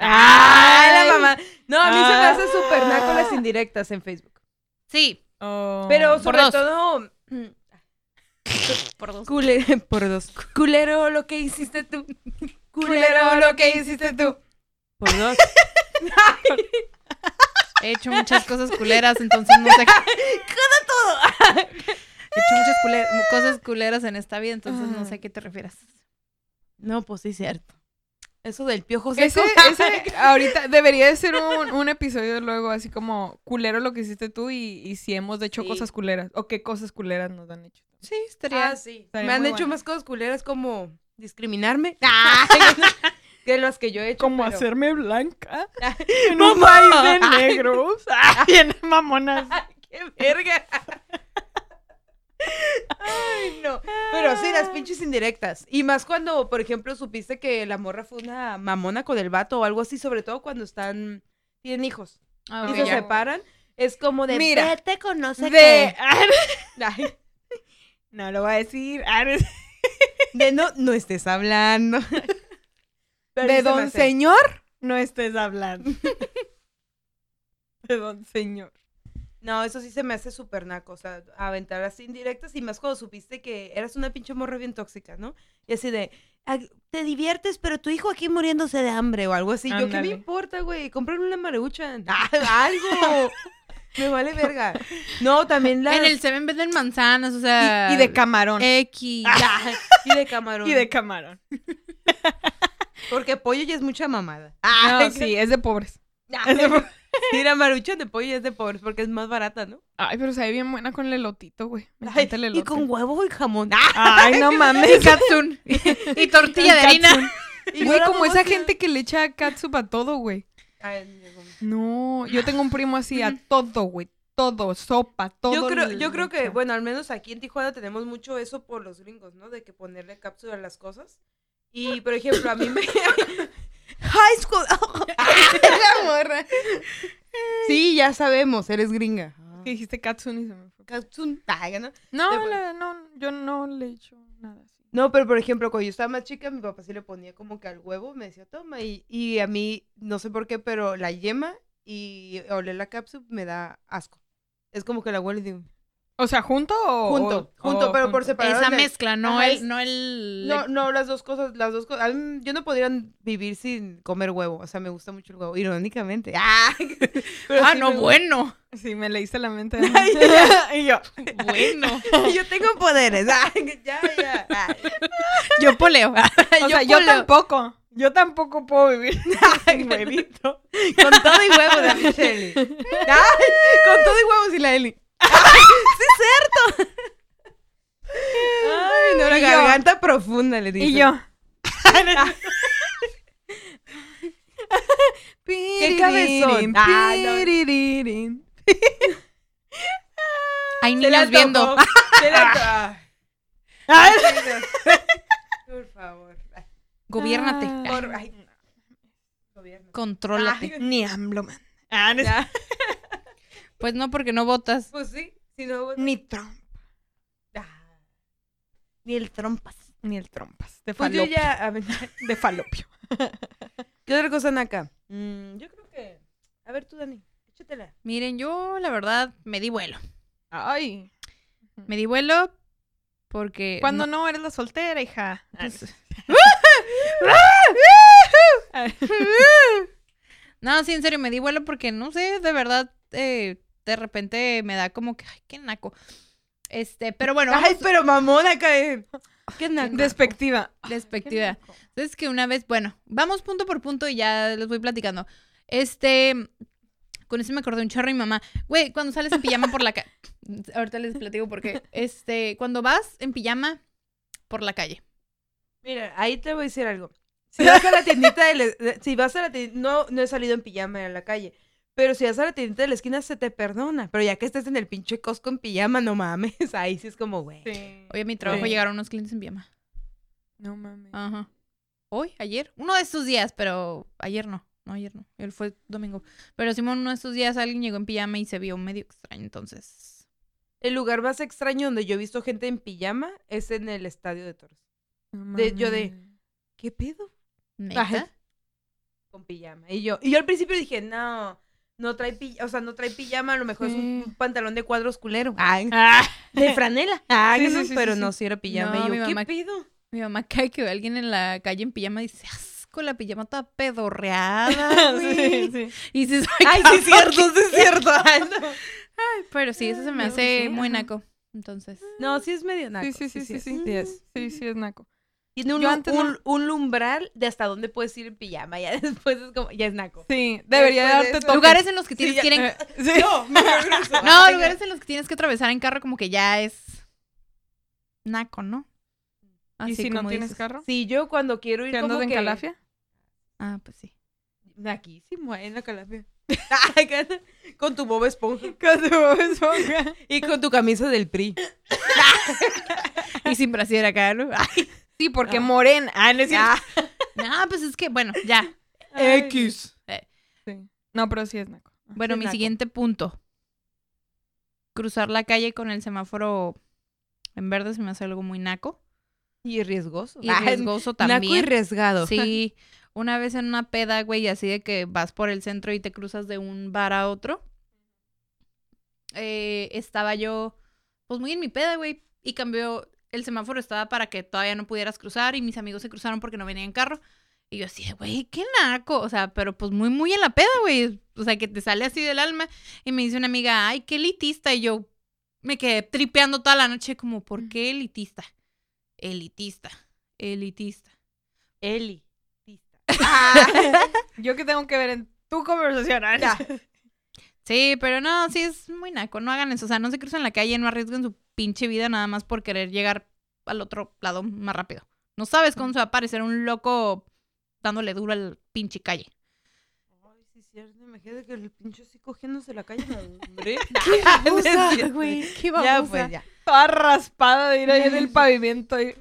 ¡Ay, la mamá! No, a mí se me hace súper naco las Ah. indirectas en Facebook. Sí, Oh. Pero Por sobre dos. todo... por dos. Culero, por dos. Culero lo que hiciste tú. Culero lo que hiciste tú. Por dos. He hecho muchas cosas culeras, entonces no sé. todo! He hecho muchas cosas culeras en esta vida, entonces no sé a qué te refieres. No, pues sí, cierto. Eso del piojo Ese, seco. ese ahorita debería de ser un, un episodio luego así como culero lo que hiciste tú y, y si hemos hecho Sí. cosas culeras o qué cosas culeras nos han hecho. Sí, estaría. Ah, sí. estaría Me han hecho bueno. más cosas culeras como discriminarme. que las que yo he hecho. Como pero- hacerme blanca en un país de negros. Ay, en mamonas. ¡Qué verga! Ay, no. Pero sí, las pinches indirectas. Y más cuando, por ejemplo, supiste que la morra fue una mamona con el vato o algo así, sobre todo cuando están. tienen hijos. Ah, y se ya. separan. Es como de. Mira, Vete con no sé De... qué. Ay, No lo voy a decir. de no, no estés hablando. Pero De don señor no estés hablando. De don señor. No, eso sí se me hace súper naco, o sea, aventar así indirectas y más cuando supiste que eras una pinche morra bien tóxica, ¿no? Y así de, "Ah, te diviertes, pero tu hijo aquí muriéndose de hambre o algo así. Yo, ¿qué me importa, güey? Comprarle una marucha. algo. me vale verga. No, también las... En el Seven venden manzanas, o sea. Y, y de camarón. X. y de camarón. y de camarón. Porque pollo ya es mucha mamada. No, sí, es de pobres. Mira, marucha de pollo es de pobres porque es más barata, ¿no? Ay, pero sabe bien buena con el elotito, güey. Me Ay, encanta el y con huevo y jamón. Ay, no Y mames. katsun. y tortilla de harina. Y Güey, como esa gente que le echa catsup a todo, güey. Ay, No, yo tengo un primo así a todo, güey. Todo, sopa, todo. Yo creo, yo creo que, bueno, al menos aquí en Tijuana tenemos mucho eso por los gringos, ¿no? De que ponerle cápsula a las cosas. Y, por ejemplo, a mí me... High school. La morra. Sí, ya sabemos, eres gringa. Que dijiste katsun y se me fue. Katsun. Ay, ¿no? No, De- la- no, yo no le echo nada así. No, pero por ejemplo, cuando yo estaba más chica, mi papá sí le ponía como que al huevo, me decía, toma. Y, y a mí, no sé por qué, pero la yema y oler la cápsula me da asco. Es como que la huele y digo, O sea, ¿junto o...? Junto, o- junto, o pero por separado. Esa de- mezcla, no Ajá, el, es- no el. No, no, las dos cosas, las dos cosas. Yo no podría vivir sin comer huevo, o sea, me gusta mucho el huevo, irónicamente. ¡Ah! Pero ah, sí no, me- bueno. Sí, me leíste la mente. y yo, Bueno. yo tengo poderes. ¡Ah! Ya, ya. Ah. Yo poleo. O sea, yo poleo. tampoco. Yo tampoco puedo vivir sin huevito. Con todo y huevo de. ¡Ah! Con todo y huevos y la Eli. ¡Sí es Ay, no, la Y yo. garganta profunda, le dije. Y yo. ¿Qué cabezón? Ah, no. Hay niños viendo. Por favor. Gobiérnate. Ah. ay. Contrólate. Ay, Ni AMLO, man. Ah, no. Pues no, porque no votas. Pues sí, si no... Ni Trump. Ah. Ni el trompas. Ni el trompas. De Pues yo falopio. ya... a ver, De falopio. ¿Qué otra cosa, Naka? Mm, yo creo que... A ver tú, Dani. Échatela. Miren, yo la verdad me di vuelo. Ay. Me di vuelo porque... Cuando no- no eres la soltera, hija. pues- No, sí, en serio, me di vuelo porque no sé, de verdad, eh, de repente me da como que, ay, qué naco. Este, pero bueno, Ay, pero mamona, cae. ¿Qué Naka? Despectiva. despectiva. Entonces que una vez, bueno, vamos punto por punto y ya les voy platicando. Este, con eso me acordé de un chorro y mi mamá, güey, cuando sales en pijama por la calle, ahorita les platico porque, este, cuando vas en pijama por la calle. Mira, ahí te voy a decir algo. Si vas a la tiendita de la, de- si vas a la tiendita, no, no he salido en pijama a la calle, pero si vas a la tiendita de la esquina se te perdona, pero ya que estés en el pinche Costco en pijama, no mames, ahí sí es como, güey. Sí. Hoy a mi trabajo Sí. llegaron unos clientes en pijama. No mames. Ajá. Hoy, ayer, uno de estos días, pero ayer no. No, ayer no. Él fue domingo. Pero Simón, uno de estos días alguien llegó en pijama y se vio medio extraño, entonces. El lugar más extraño donde yo he visto gente en pijama es en el estadio de toros. No De- yo de-. ¿Qué pedo? ¿Neta? Con pijama. Y yo, y yo al principio dije, no, no trae pijama, o sea, no trae pijama, a lo mejor es un pantalón de cuadros culero. Ay, Ah. de franela. Ah, Sí, no, sí, sí, pero no, si era pijama. No, y yo, ¿qué mamá-? Mi mamá cae que ve a alguien en la calle en pijama y dice, asco, la pijama toda pedorreada, Sí, güey. sí. Y dices, Ay, sí es cierto, sí es cierto. Ay, no. Pero sí, eso se me hace muy naco. Entonces, No, sí es medio naco. Sí, sí, sí, sí, sí. Sí, sí, es naco. Tiene un, antes un, no- un umbral de hasta dónde puedes ir en pijama. Ya después es como, ya es naco. Sí, debería Después de darte eso- toque. lugares en los que Sí, tienes ya- que ir en... Eh, sí. No, me. No, lugares en los que tienes que atravesar en carro como que ya es naco, ¿no? ¿Y Así si no como tienes dices. carro? Sí, yo cuando quiero ir ¿Te como andas en que... Calafia? Ah, pues sí. Naquísimo, en la calafia. Con- tu Bob Esponja. Con tu Bob Esponja. Y con tu camisa del PRI. Y sin brasier acá, ¿no? Sí, porque Ah. morena. Ah, no es cierto. no, pues es que, bueno, ya. X. Sí. No, pero sí es naco. Bueno, Sí, mi naco. siguiente punto. Cruzar la calle con el semáforo en verde se me hace algo muy naco. Y riesgoso. Y Ah, riesgoso Naco y también. arriesgado. Sí, una vez en una peda, güey, así de que vas por el centro y te cruzas de un bar a otro. eh, estaba yo, pues muy en mi peda, güey, y cambió, el semáforo estaba para que todavía no pudieras cruzar y mis amigos se cruzaron porque no venían en carro. Y yo así, güey, qué naco, o sea, pero pues muy, muy en la peda, güey, o sea, que te sale así del alma. Y me dice una amiga, ay, qué elitista, y yo me quedé tripeando toda la noche como, ¿por qué elitista? Elitista, elitista. Eli. Yo que tengo que ver en tu conversación. Ah, Ya. Sí, pero no, sí es muy naco. No hagan eso. O sea, no se crucen en la calle, no arriesguen su pinche vida nada más por querer llegar al otro lado más rápido. No sabes cómo se va a aparecer un loco dándole duro al pinche calle. Ay, sí, cierto. Imagínate que el pinche así cogiéndose la calle. Hombre. babosa, güey, qué Ya, babosa. pues, ya. Toda raspada de ir ahí en el pavimento. y-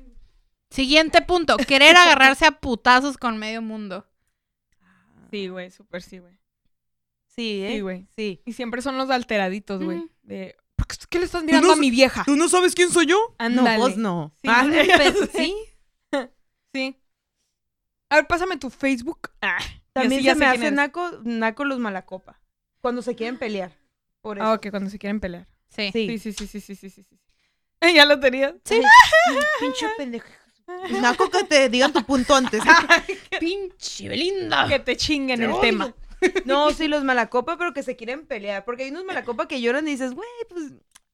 Siguiente punto. Querer agarrarse a putazos con medio mundo. Sí, güey, súper sí, güey. Sí, ¿eh? Sí, güey. Sí. Y siempre son los alteraditos, güey. De, ¿por qué- ¿Qué le estás mirando no a mi vieja? ¿Tú no sabes quién soy yo? Ándale. No, pues no. Sí. Ah, Sí. sí. Sí. A ver, pásame tu Facebook. Ah, También ya se me hace naco, naco los malacopa. Cuando se quieren pelear. Por eso. Ah, ok, cuando se quieren pelear. Sí. Sí. Sí, sí, sí, sí, sí, sí, sí. sí. Ya lo tenías. Ay, pinche pendejo. Naco que te digan tu punto antes. Pinche Belinda. Que te chinguen Te el odio. tema. No, sí, los malacopa, pero que se quieren pelear. Porque hay unos malacopa que lloran y dices, güey, pues,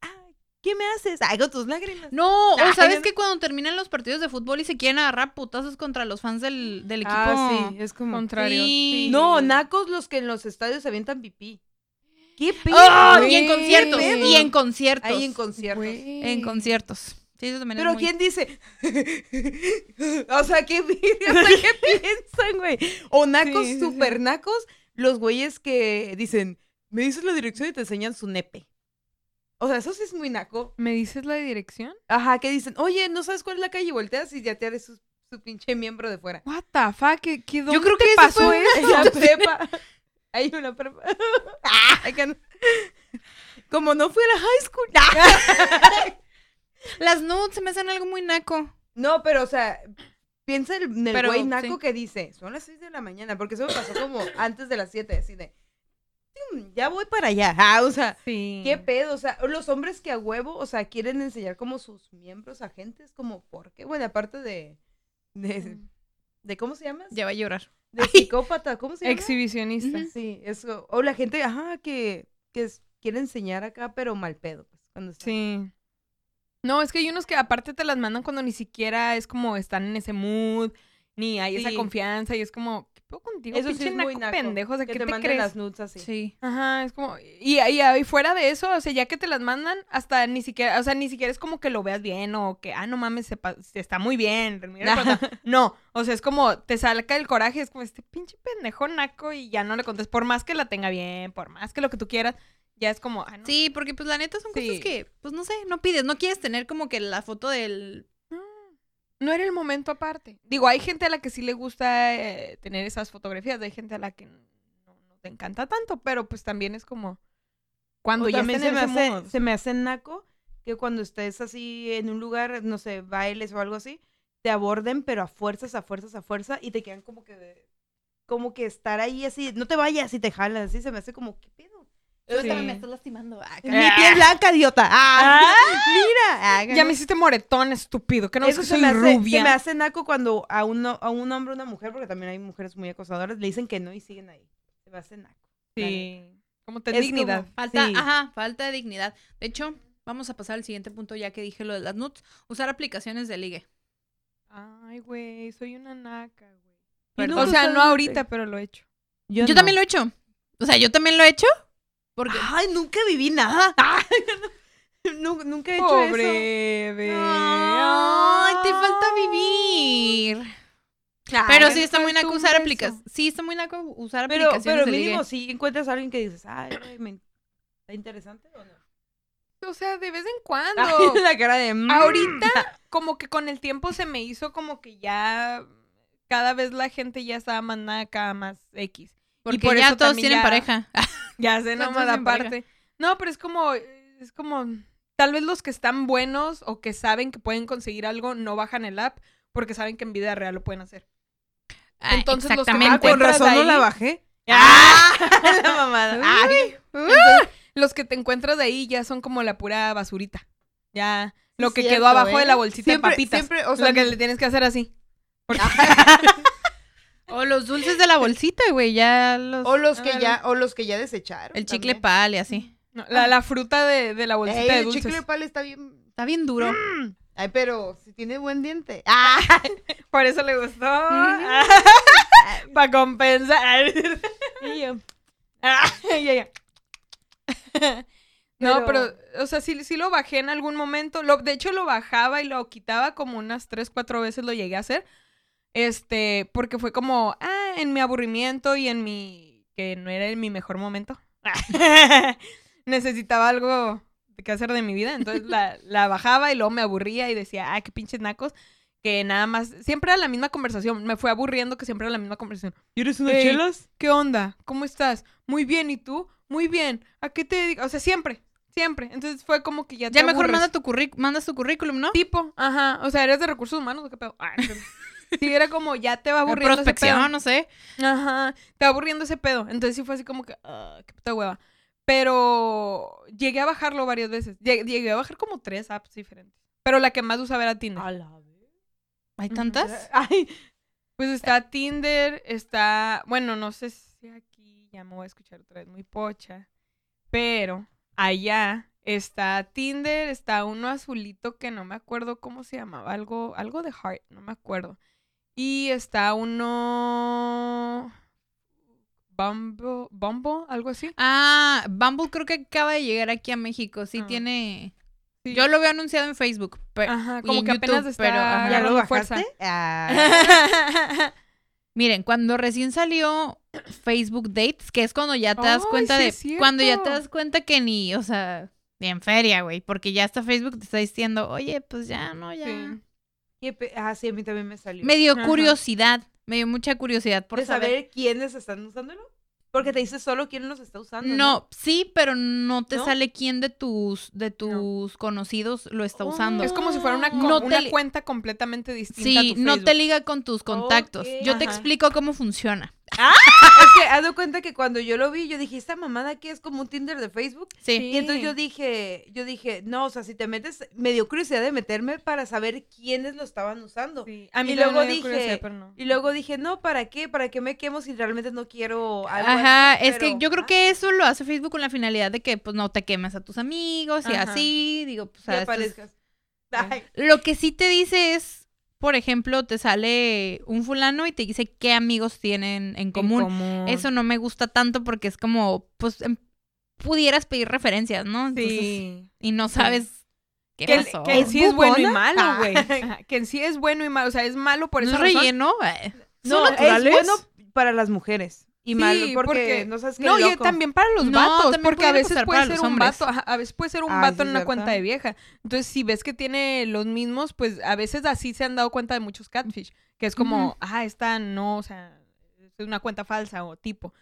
ay, ¿qué me haces? Ay, con tus lágrimas. No, o sabes que cuando terminan los partidos de fútbol y se quieren agarrar putazos contra los fans del, del equipo. Ah, sí, es como... Contrario. Sí. No, nacos los que en los estadios se avientan pipí. ¿Qué pedo? ¡Oh! y en conciertos. Y en conciertos. Ahí en conciertos. En conciertos. Sí, eso también es Pero muy- ¿quién dice? o sea, ¿qué, o sea, ¿qué piensan, güey? O nacos, sí. super nacos, los güeyes que dicen, me dices la dirección y te enseñan su nepe. O sea, eso sí es muy naco. ¿Me dices la dirección? Ajá, que dicen, oye, ¿no sabes cuál es la calle? Y volteas y ya te eres su, su pinche miembro de fuera. What the fuck? ¿Qué, qué, Yo creo que te pasó eso? En la prepa. Hay una prepa. Ah, Como no fui a la high school. Las nudes se me hacen algo muy naco. No, pero, o sea, piensa el- en el güey naco sí. que dice, son las 6 de la mañana, porque eso me pasó como antes de las 7, así de, "Mm, ya voy para allá. Ah, o sea, Sí. ¿qué pedo? O sea, los hombres que a huevo, o sea, quieren enseñar como sus miembros a gente, es como, ¿por qué? Bueno, aparte de, de, de ¿cómo se llama? Ya va a llorar. De psicópata, ¿cómo se llama? Exhibicionista. Sí, eso. O la gente, ajá, que, que es- quiere enseñar acá, pero mal pedo, pues, cuando está. Sí. No, es que hay unos que aparte te las mandan cuando ni siquiera es como están en ese mood, ni hay esa confianza y es como, ¿qué pedo contigo? Eso sí es muy naco pendejo, o sea, que ¿qué te, te, manden crees? las nudes así. Sí. Ajá, es como, y, y, y fuera de eso, o sea, ya que te las mandan, hasta ni siquiera, o sea, ni siquiera es como que lo veas bien o que, ah, no mames, se, se está muy bien. mira no, o sea, es como, te salca el coraje, es como este pinche pendejo naco y ya no le contes, por más que la tenga bien, por más que lo que tú quieras, ya es como, ah, no. Sí, porque pues la neta son Sí. cosas que, pues no sé, no pides. No quieres tener como que la foto del... No, era el momento aparte. Digo, hay gente a la que sí le gusta eh, tener esas fotografías, hay gente a la que no, no te encanta tanto, pero pues también es como cuando O ya también se en me, hace, se me hace naco que cuando estés así en un lugar, no sé, bailes o algo así, te aborden, pero a fuerzas, a fuerzas, a fuerza, y te quedan como que de- como que estar ahí así, no te vayas y te jalan, así se me hace como, ¿qué pedo? Sí. me estás lastimando. Ah, Mi piel blanca, idiota. Ah, mira. Ah, Ya me hiciste moretón, estúpido. Que no Eso es que se soy me, hace, rubia. se me hace naco cuando a, uno, a un hombre o una mujer, porque también hay mujeres muy acosadoras, le dicen que no y siguen ahí. Se me hace naco. Sí. Como te Es dignidad. como- Falta, Sí. ajá, falta de dignidad. De hecho, vamos a pasar al siguiente punto ya que dije lo de las nudes. Usar aplicaciones de ligue. Ay, güey, soy una naca, güey. O sea, no ahorita, pero lo he hecho. Yo, no. también lo he hecho. O sea, yo también lo he hecho. Porque... Ay, nunca viví nada. Nu- nunca he hecho eso. Pobre bebé. Ay, te falta vivir. Ay, Pero sí está muy naco usar aplicaciones. Sí, está muy naco usar Pero, aplicaciones pero ligue. mínimo si encuentras a alguien que dices, ay, me- ¿está interesante o no? O sea, de vez en cuando. Ay, la cara de... mm. Ahorita, como que con el tiempo se me hizo como que ya cada vez la gente ya estaba más naca, más X. Porque por ya eso todos tienen ya- pareja. Ya sé, no todos más aparte. No, pero es como, es como, tal vez los que están buenos o que saben que pueden conseguir algo no bajan el app porque saben que en vida real lo pueden hacer. Ah, Entonces, los que Ah, Exactamente. con encuentras razón no ahí- la bajé. ¡Ah! la mamada. Ay. Entonces, los que te encuentras de ahí ya son como la pura basurita. Ya, lo que cierto, quedó abajo ¿eh? de la bolsita Siempre- de papitas. siempre, o sea, lo que le tienes que hacer así. O los dulces de la bolsita, güey. Ya los... O los que ya, o los que ya desecharon. El chicle también. pal y así. No, la, la fruta de, de la bolsita Ey, de el dulces. chicle pal está bien. Está bien duro. Ay, pero si tiene buen diente. Ah, Por eso le gustó. Para compensar. y yo, Ah, ya, ya. No, Pero- pero, o sea, sí, sí lo bajé en algún momento. Lo, de hecho, lo bajaba y lo quitaba como unas tres, cuatro veces lo llegué a hacer. Este, porque fue como, ah, en mi aburrimiento y en mi, que no era en mi mejor momento. Necesitaba algo que hacer de mi vida. Entonces la, la bajaba y luego me aburría y decía, ah, qué pinches nacos. Que nada más, siempre era la misma conversación. Me fue aburriendo que siempre era la misma conversación. ¿Quieres unas chelas? ¿Qué onda? ¿Cómo estás? Muy bien, ¿y tú? Muy bien. ¿A qué te dedicas? O sea, siempre, siempre. Entonces fue como que ya te Ya mejor manda tu curric- mandas tu currículum, ¿no? Tipo, ajá. O sea, ¿eres de recursos humanos o qué pedo? Ah, sí, era como ya te va aburriendo ese Prospección, pedo. no sé. Ajá. Te va aburriendo ese pedo. Entonces sí fue así como que, ah, qué puta hueva. Pero llegué a bajarlo varias veces. Llegué, llegué a bajar como tres apps diferentes. Pero la que más usaba era Tinder. A la vez. ¿Hay tantas? Ay, Pues está Tinder, está, bueno, no sé si aquí ya me voy a escuchar otra vez muy pocha, pero allá está Tinder, está uno azulito que no me acuerdo cómo se llamaba, algo, algo de Heart, no me acuerdo. Y está uno Bumble, Bumble, algo así. Ah, Bumble creo que acaba de llegar aquí a México. Sí, Ah. tiene. Sí. Yo lo veo anunciado en Facebook. pe- Ajá, y como en que apenas YouTube, está pero, ajá. ¿Ya lo bajaste? fuerza. Ah. Miren, cuando recién salió Facebook Dates, que es cuando ya te das Ay, cuenta sí de. es Cuando ya te das cuenta que ni, o sea, ni en feria, güey. Porque ya hasta Facebook te está diciendo, oye, pues ya, no, ya. Sí. Ah, sí, a mí también me salió. Me dio Ajá. curiosidad. Me dio mucha curiosidad por ¿De saber. saber quiénes están usándolo? Porque te dice solo quién los está usando. No, sí, pero no te ¿No? sale quién de tus de tus conocidos lo está Oh. usando. Es como si fuera una, co- No te una li- cuenta completamente distinta. a Sí, tu no te liga con tus contactos. Yo te explico cómo funciona. Es que haz de cuenta que cuando yo lo vi, yo dije, esta mamada aquí es como un Tinder de Facebook. Sí. Y entonces yo dije, yo dije, no, o sea, si te metes, me dio curiosidad de meterme para saber quiénes lo estaban usando. Sí, A mí Y luego me dio dije- pero no. Y luego dije, no, ¿para qué? ¿Para qué me quemo si realmente no quiero algo Ajá, así? es que yo creo ah, que eso lo hace Facebook con la finalidad de que pues no te quemes a tus amigos y Ajá. así, digo, pues que o sea, esto es- aparezcas. Ay, Lo que sí te dice es, por ejemplo, te sale un fulano y te dice qué amigos tienen en En común. Eso no me gusta tanto porque es como, pues, em, pudieras pedir referencias, ¿no? Entonces, Sí. y no sabes qué Que, pasó. que en sí es bueno y malo, Ah. güey. Que en sí es bueno y malo. O sea, es malo por ¿No esa es razón. relleno? Eh, No, ¿Son es bueno para las mujeres. Y Sí, porque, porque- no sabes qué No, y también para los No, vatos, porque a veces puede ser un vato, a veces puede ser un Ay, vato sí, en una cuenta de vieja. Entonces, si ves que tiene los mismos, pues a veces así se han dado cuenta de muchos catfish, que es como, ah, esta no, o sea, es una cuenta falsa o tipo.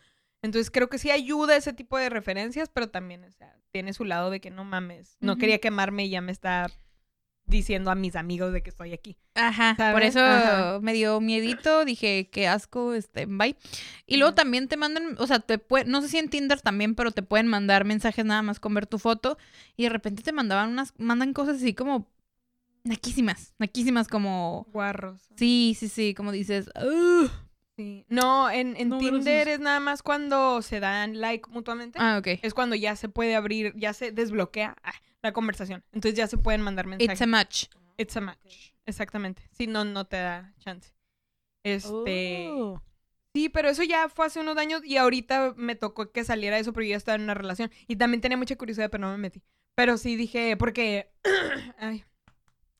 Entonces, creo que sí ayuda ese tipo de referencias, pero también, o sea, tiene su lado de que no mames, no quería quemarme y ya me está diciendo a mis amigos de que estoy aquí. Ajá, por eso Ajá. me dio miedito, dije, qué asco, este, bye. Y luego también te mandan, o sea, te pueden, no sé si en Tinder también, pero te pueden mandar mensajes nada más con ver tu foto y de repente te mandaban unas, mandan cosas así como naquísimas, naquísimas como, Guarros. sí, sí, sí, como dices, "Ugh". Sí. No, en, en No, Tinder es nada más cuando se dan like mutuamente. ah, ok. es cuando ya se puede abrir, ya se desbloquea ah, la conversación. Entonces ya se pueden mandar mensajes. It's a match. It's a match. Exactamente. Si no, no te da chance. Este. Oh. Sí, pero eso ya fue hace unos años y ahorita me tocó que saliera eso, pero yo ya estaba en una relación. Y también tenía mucha curiosidad, pero no me metí. Pero sí dije, porque. ay,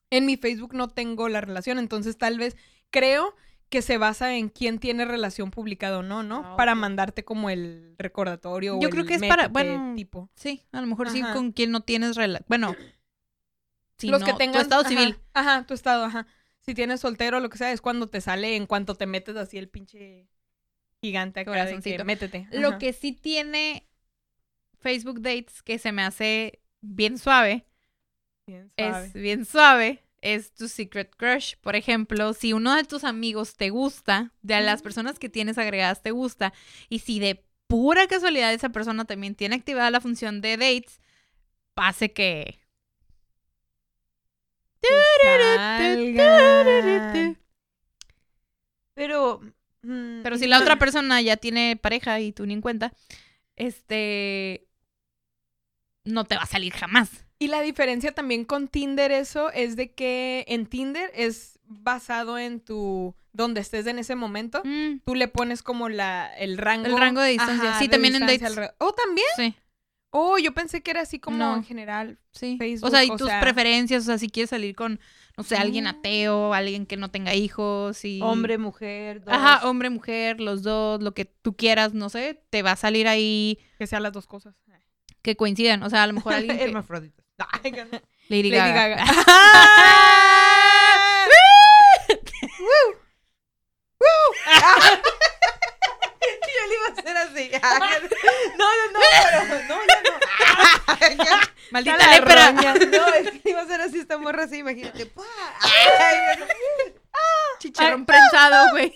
en mi Facebook no tengo la relación, entonces tal vez creo que se basa en quién tiene relación publicada o no, ¿no? Ah, Para mandarte como el recordatorio. o Yo creo el que es para- bueno, tipo. Sí, a lo mejor sí con quien no tienes relación. Bueno, si los no, que tu tengan estado ajá, civil. Ajá, tu estado, ajá. Si tienes soltero lo que sea, es cuando te sale en cuanto te metes así el pinche gigante acá de que Corazoncito. métete. Lo que sí tiene Facebook Dates que se me hace bien suave, Bien suave. es bien suave, es tu secret crush. Por ejemplo, si uno de tus amigos te gusta, de las personas que tienes agregadas te gusta, y si de pura casualidad esa persona también tiene activada la función de dates, pase que... Pero. mm, Pero si la otra persona ya tiene pareja y tú ni en cuenta, este... No te va a salir jamás. Y la diferencia también con Tinder eso es de que en Tinder es basado en tu donde estés en ese momento. Mm, Tú le pones como la el rango El rango de distancia. Sí, también en distancia dates. alre- Oh, también. sí. Oh, yo pensé que era así como No. en general. Sí. Facebook, o sea, y o tus sea- preferencias, o sea, si quieres salir con, no sé, alguien Mm. ateo, alguien que no tenga hijos y... Hombre, mujer. Dos. Ajá, hombre, mujer, los dos, lo que tú quieras, no sé, te va a salir ahí Que sean las dos cosas. que coincidan. O sea, a lo mejor alguien que... Hermafroditas. Lady, Lady Gaga. Gaga. Yo le iba a hacer así. No, no, no, pero no, ya no. Ya, Maldita la roña. No, es que iba a ser así esta morra así, imagínate. no. Chicharrón prensado, güey.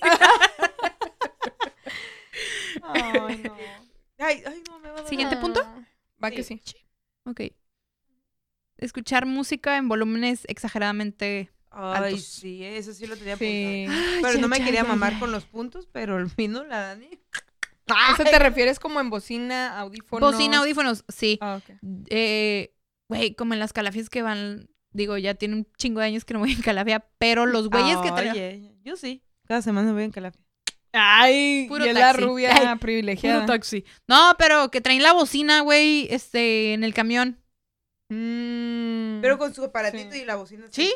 Ay, no. Ay, ay, no, me va a doler. Siguiente punto. Va que sí. Ok. Escuchar música en volúmenes exageradamente... Ay, altos. sí, eso sí lo tenía Sí. apuntado. Pero ya, no me ya, quería ya, mamar ya. con los puntos, pero el vino la Dani. ¿A eso te refieres como en bocina, audífonos? Bocina, audífonos, sí. Ah. Eh, güey, como en las calafias que van... Digo, ya tiene un chingo de años que no voy en calafia, pero los güeyes que traen... Yo sí. Cada semana voy en Calafia. Ay, Puro y es la taxi. rubia Ay, privilegiada. Puro taxi. No, pero que traen la bocina, güey, este, en el camión. Mm. Pero con su aparatito Sí. y la bocina. Sí.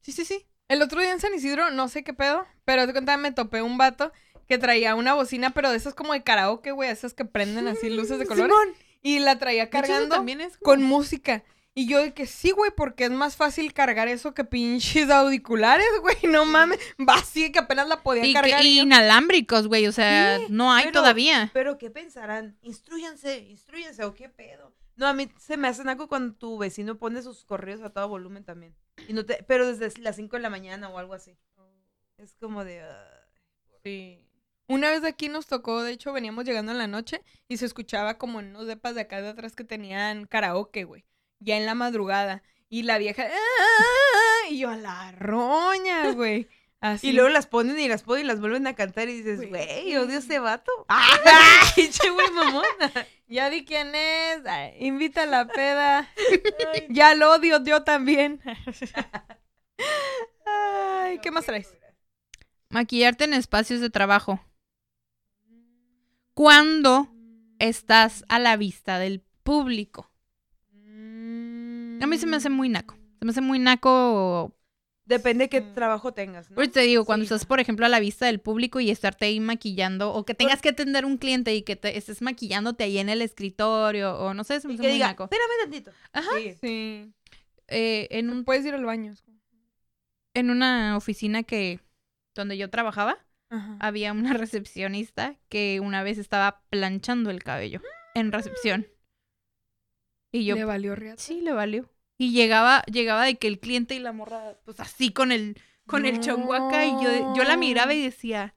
Sí, sí, sí. El otro día en San Isidro, no sé qué pedo, pero de cuenta me topé un vato que traía una bocina, pero de esas como de karaoke, güey, esas que prenden así luces de colores. Y la traía cargando también es como- con música. Y yo de que sí, güey, porque es más fácil cargar eso que pinches auriculares, güey. No mames. Va así que apenas la podía Y, cargar. y y yo, inalámbricos, güey, o sea, Sí, no hay pero- todavía. Pero ¿qué pensarán? Instruyanse, instruyanse o qué pedo. No, a mí se me hace naco cuando tu vecino pone sus correos a todo volumen también. Y no te, pero desde las 5 de la mañana o algo así. Es como de... ah, Sí. Una vez aquí nos tocó, de hecho, veníamos llegando en la noche y se escuchaba como en unos depas de acá de atrás que tenían karaoke, güey. Ya en la madrugada. Y la vieja. "Ah", Y yo a la roña, güey. Así. Y luego las ponen y las ponen y las vuelven a cantar y dices, Güey. odio a ese vato. ¡Ah! ¡Pinche güey mamona! Ya di quién es. Ay, invita a la peda. ya lo odio yo también. Ay, ¿qué más traes? Maquillarte en espacios de trabajo. Cuando estás a la vista del público. A mí se me hace muy naco. Se me hace muy naco. Depende qué Mm. trabajo tengas, ¿no? Pues te digo, cuando Sí. estás, por ejemplo, a la vista del público y estarte ahí maquillando, o que tengas que atender un cliente y que te estés maquillándote ahí en el escritorio, o no sé, me Y que diga, espérame tantito. Ajá. Sí. Sí. Eh, en, un- Puedes ir al baño. es en una oficina que donde yo trabajaba, Ajá. había una recepcionista que una vez estaba planchando el cabello en recepción. Y yo, Le valió riata. sí, le valió. Y llegaba, llegaba de que el cliente y la morra, pues así con el, con el chongo acá, y yo, yo la miraba y decía,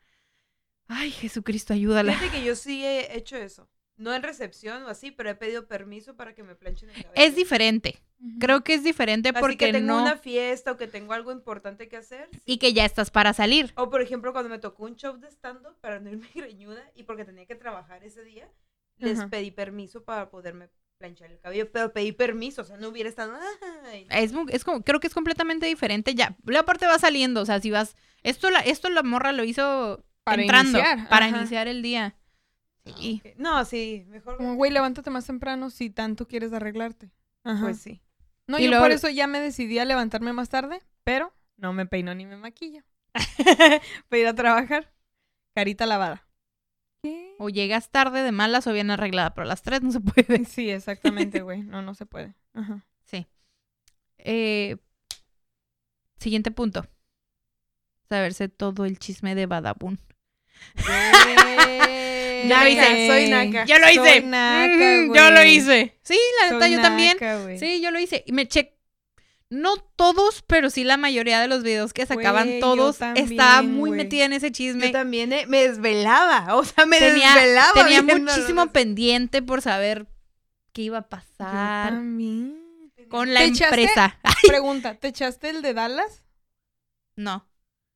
ay, Jesucristo, ayúdala. Fíjate que yo sí he hecho eso. No en recepción o así, pero he pedido permiso para que me planchen el cabello. Es diferente. Creo que es diferente Así porque que tengo no. una fiesta o que tengo algo importante que hacer. sí. Y que ya estás para salir. O por ejemplo, cuando me tocó un show de stand-up para no irme greñuda y porque tenía que trabajar ese día, les pedí permiso para poderme planchar el cabello, pero pedí permiso, o sea, no hubiera estado... "Ay". Es, es como, creo que es completamente diferente. Ya, la parte va saliendo. O sea, si vas. Esto la, esto la morra lo hizo Para entrando. iniciar, Para ajá. iniciar el día. Sí. No, sí, mejor... Como, güey, levántate más temprano si tanto quieres arreglarte. Ajá. Pues sí. No, Y yo luego- por eso ya me decidí a levantarme más tarde, pero no me peino ni me maquillo. Para ir a trabajar. Carita lavada. O llegas tarde de malas o bien arreglada, pero a las tres no se puede. Sí, exactamente, güey. No, no se puede. Ajá. Sí. Eh, siguiente punto. Saberse todo el chisme de Badabun. Ya Güey. hice, soy naca. ¡Yo lo hice! Soy naca, Mm, yo lo hice. Sí, la neta, yo también. naca, güey. Sí, yo lo hice. Y me che... No todos, pero sí la mayoría de los videos que sacaban todos. también, estaba muy metida en ese chisme. Yo también eh, me desvelaba, o sea, me tenía, desvelaba. tenía muchísimo pendiente por saber qué iba a Yo pasar también. con la empresa. Pregunta, ¿te echaste el de Dallas? No.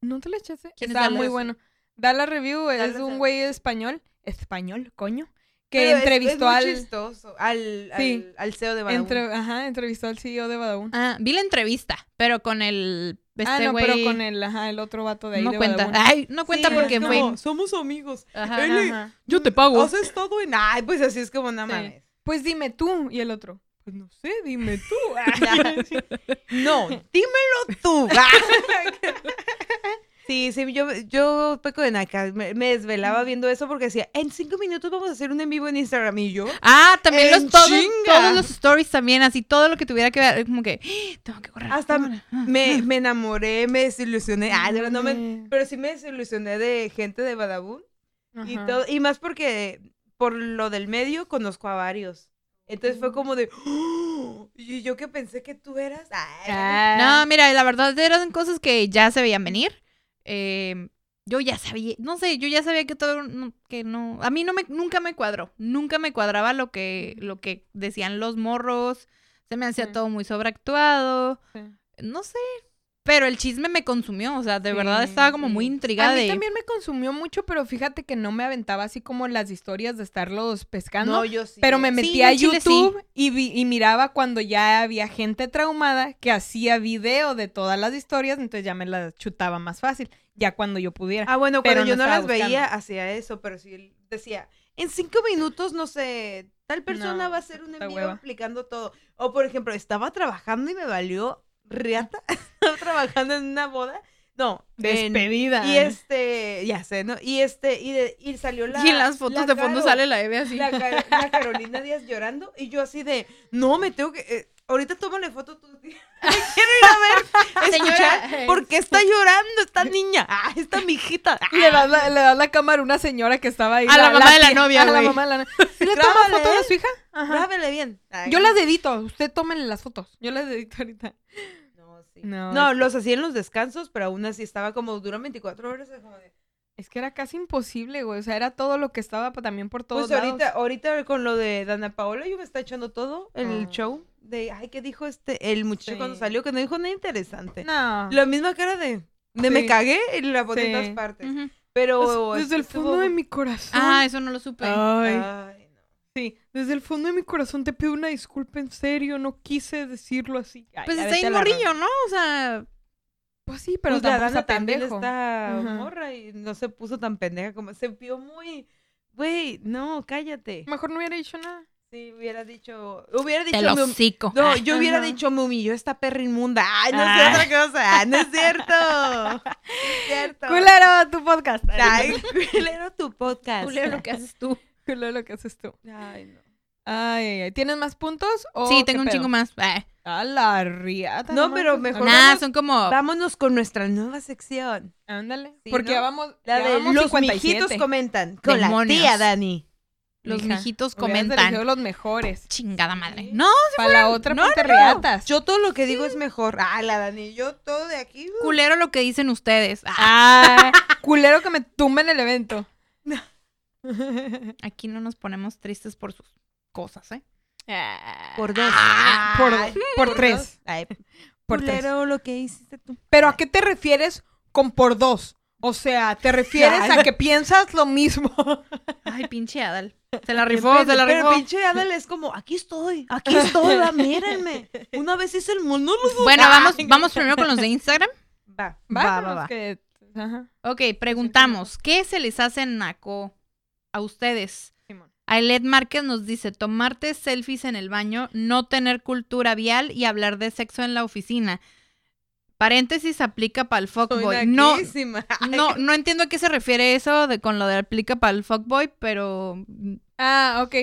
¿No te lo echaste? ¿Quién es Estaba Dallas? muy bueno. Dallas Review es un güey español. Español, coño. Que Pero entrevistó es muy al... chistoso, al, al, Sí. al CEO de entre- ajá, entrevistó al CEO de Badabun. Ah, vi la entrevista, pero con el. Este ah, no, güey. pero con el, ajá, el otro vato de ahí no de cuenta. Badabun. Ay, no cuenta Sí, porque fue. como, Somos amigos. Ajá. Yo te pago. ¿Has estado en...? Ay, pues así es como, no Sí. mames. Pues dime tú. Y el otro, pues no sé, dime tú. No, dímelo tú. Sí, sí, yo, yo peco de naca. Me, me desvelaba viendo eso porque decía, en cinco minutos vamos a hacer un en vivo en Instagram. Y yo, Ah, también los todos, todos los stories también, así todo lo que tuviera que ver, como que ¡Ah! tengo que correr. Hasta ah, me, ah. me enamoré, me desilusioné. Ah, no me, pero sí me desilusioné de gente de Badabun. Y, todo, y más porque por lo del medio conozco a varios. Entonces fue como de, "Oh", y yo que pensé que tú eras. Ay. No, mira, la verdad eran cosas que ya se veían venir. Eh, yo ya sabía, no sé, yo ya sabía que todo, no- que no, a mí no me, nunca me cuadró, nunca me cuadraba lo que, lo que decían los morros, se me hacía Sí. todo muy sobreactuado, Sí. no sé, pero el chisme me consumió, o sea, de Sí, verdad estaba como muy intrigada A mí de... también me consumió mucho, pero fíjate que no me aventaba así como las historias de estarlos pescando. no, yo sí. Pero me Sí, metí yo a en Chile sí. YouTube y, vi- y miraba cuando ya había gente traumada que hacía video de todas las historias, entonces ya me las chutaba más fácil. ya cuando yo pudiera. Ah, bueno, Pero cuando yo no no las veía, hacía eso, pero sí decía, en cinco minutos, no sé, tal persona No, va a hacer un envío explicando todo. O, por ejemplo, estaba trabajando y me valió riata. estaba trabajando en una boda. No, Despedida. y este, ya sé, ¿no? Y este, y, de- y salió la. y en las fotos la de fondo Caro, sale la Eve así. La Carolina Díaz llorando y yo así de, no, me tengo que... eh, ahorita tómale foto tú. tía. Quiero ir a ver, escuchar, Señora. ¿por qué está llorando esta niña? Ah, esta mijita. Ah, Le das, la, le das la cámara a una señora que estaba ahí. A la mamá de la novia, A la mamá de la novia. ¿Sí le toma foto a ¿eh? su hija? Ajá. Grábele bien. Ay, Yo las edito. Usted tómenle las fotos. Yo las edito ahorita. No, sí. No, No, es- los hacía en los descansos, pero aún así estaba como, duran 24 horas. es como de- Es que era casi imposible, güey. O sea, era todo lo que estaba también por todos Pues ahorita, lados. ahorita con lo de Dana Paola, yo me está echando todo el Ah. show de, ay, ¿qué dijo este, el muchacho Sí. cuando salió? Que no dijo nada interesante. No. La misma cara de, de me cagué y la poní en Sí. todas partes. Pero Desde el estuvo- fondo de mi corazón. Ah, eso no lo supe. Ay. Ay, no. Sí, desde el fondo de mi corazón te pido una disculpa en serio. No quise decirlo así. Ay, Pues está ahí morrillo. ¿no? O sea, Pues sí, pero Pues la tampoco está también pendejo. está morra y no se puso tan pendeja como se vio muy güey, no, cállate. Mejor no hubiera dicho nada. Sí, hubiera dicho, hubiera dicho hocico. No, yo hubiera Ajá. dicho me humilló esta perra inmunda. Ay, no Ah. es otra cosa, no es cierto. Es cierto. Culero, tu podcast. Ay, culero tu podcast. Culero lo que haces tú. Culero lo que haces tú. Ay, no. Ay, ay, ay. ¿Tienes más puntos? o sí, tengo un pedo? chingo más. A la riata. No, pero mejor- Nah, vamos- son como... Vámonos con nuestra nueva sección. Ándale. Sí, Porque ¿no? ya vamos. La ya de vamos los 57. mijitos comentan con Demonios. la tía Dani. Los Mija, mijitos comentan. los mejores. Chingada madre. No, Para la otra, no, no, riatas. Yo todo lo que digo es mejor. Ah, la Dani, yo todo de aquí. uh. culero lo que dicen ustedes. Ah, Ah, culero que me tumben el evento. aquí no nos ponemos tristes por sus cosas, ¿eh? Por dos. Ah, por, Ay, por tres. dos. Ay, Por tres. culero lo que hiciste tú. Pero ¿a qué te refieres con por dos? O sea, ¿te refieres Ay, a que piensas lo mismo? Ay, pinche Adal. Se la rifó, se la Pero rifó. pinche Adal es como, aquí estoy, aquí estoy, va, mírenme. Una vez hice el monólogo. Bueno, vamos, vamos primero con los de Instagram. Va, Va, va, va, va. que- ajá. Ok, preguntamos, ¿qué se les hace naco a ustedes? Simón. Ailet Márquez nos dice, tomarte selfies en el baño, no tener cultura vial y hablar de sexo en la oficina. Paréntesis, aplica para el fuckboy. No, no, no entiendo a qué se refiere eso de con lo de aplica para el fuckboy, pero... Ah, ok.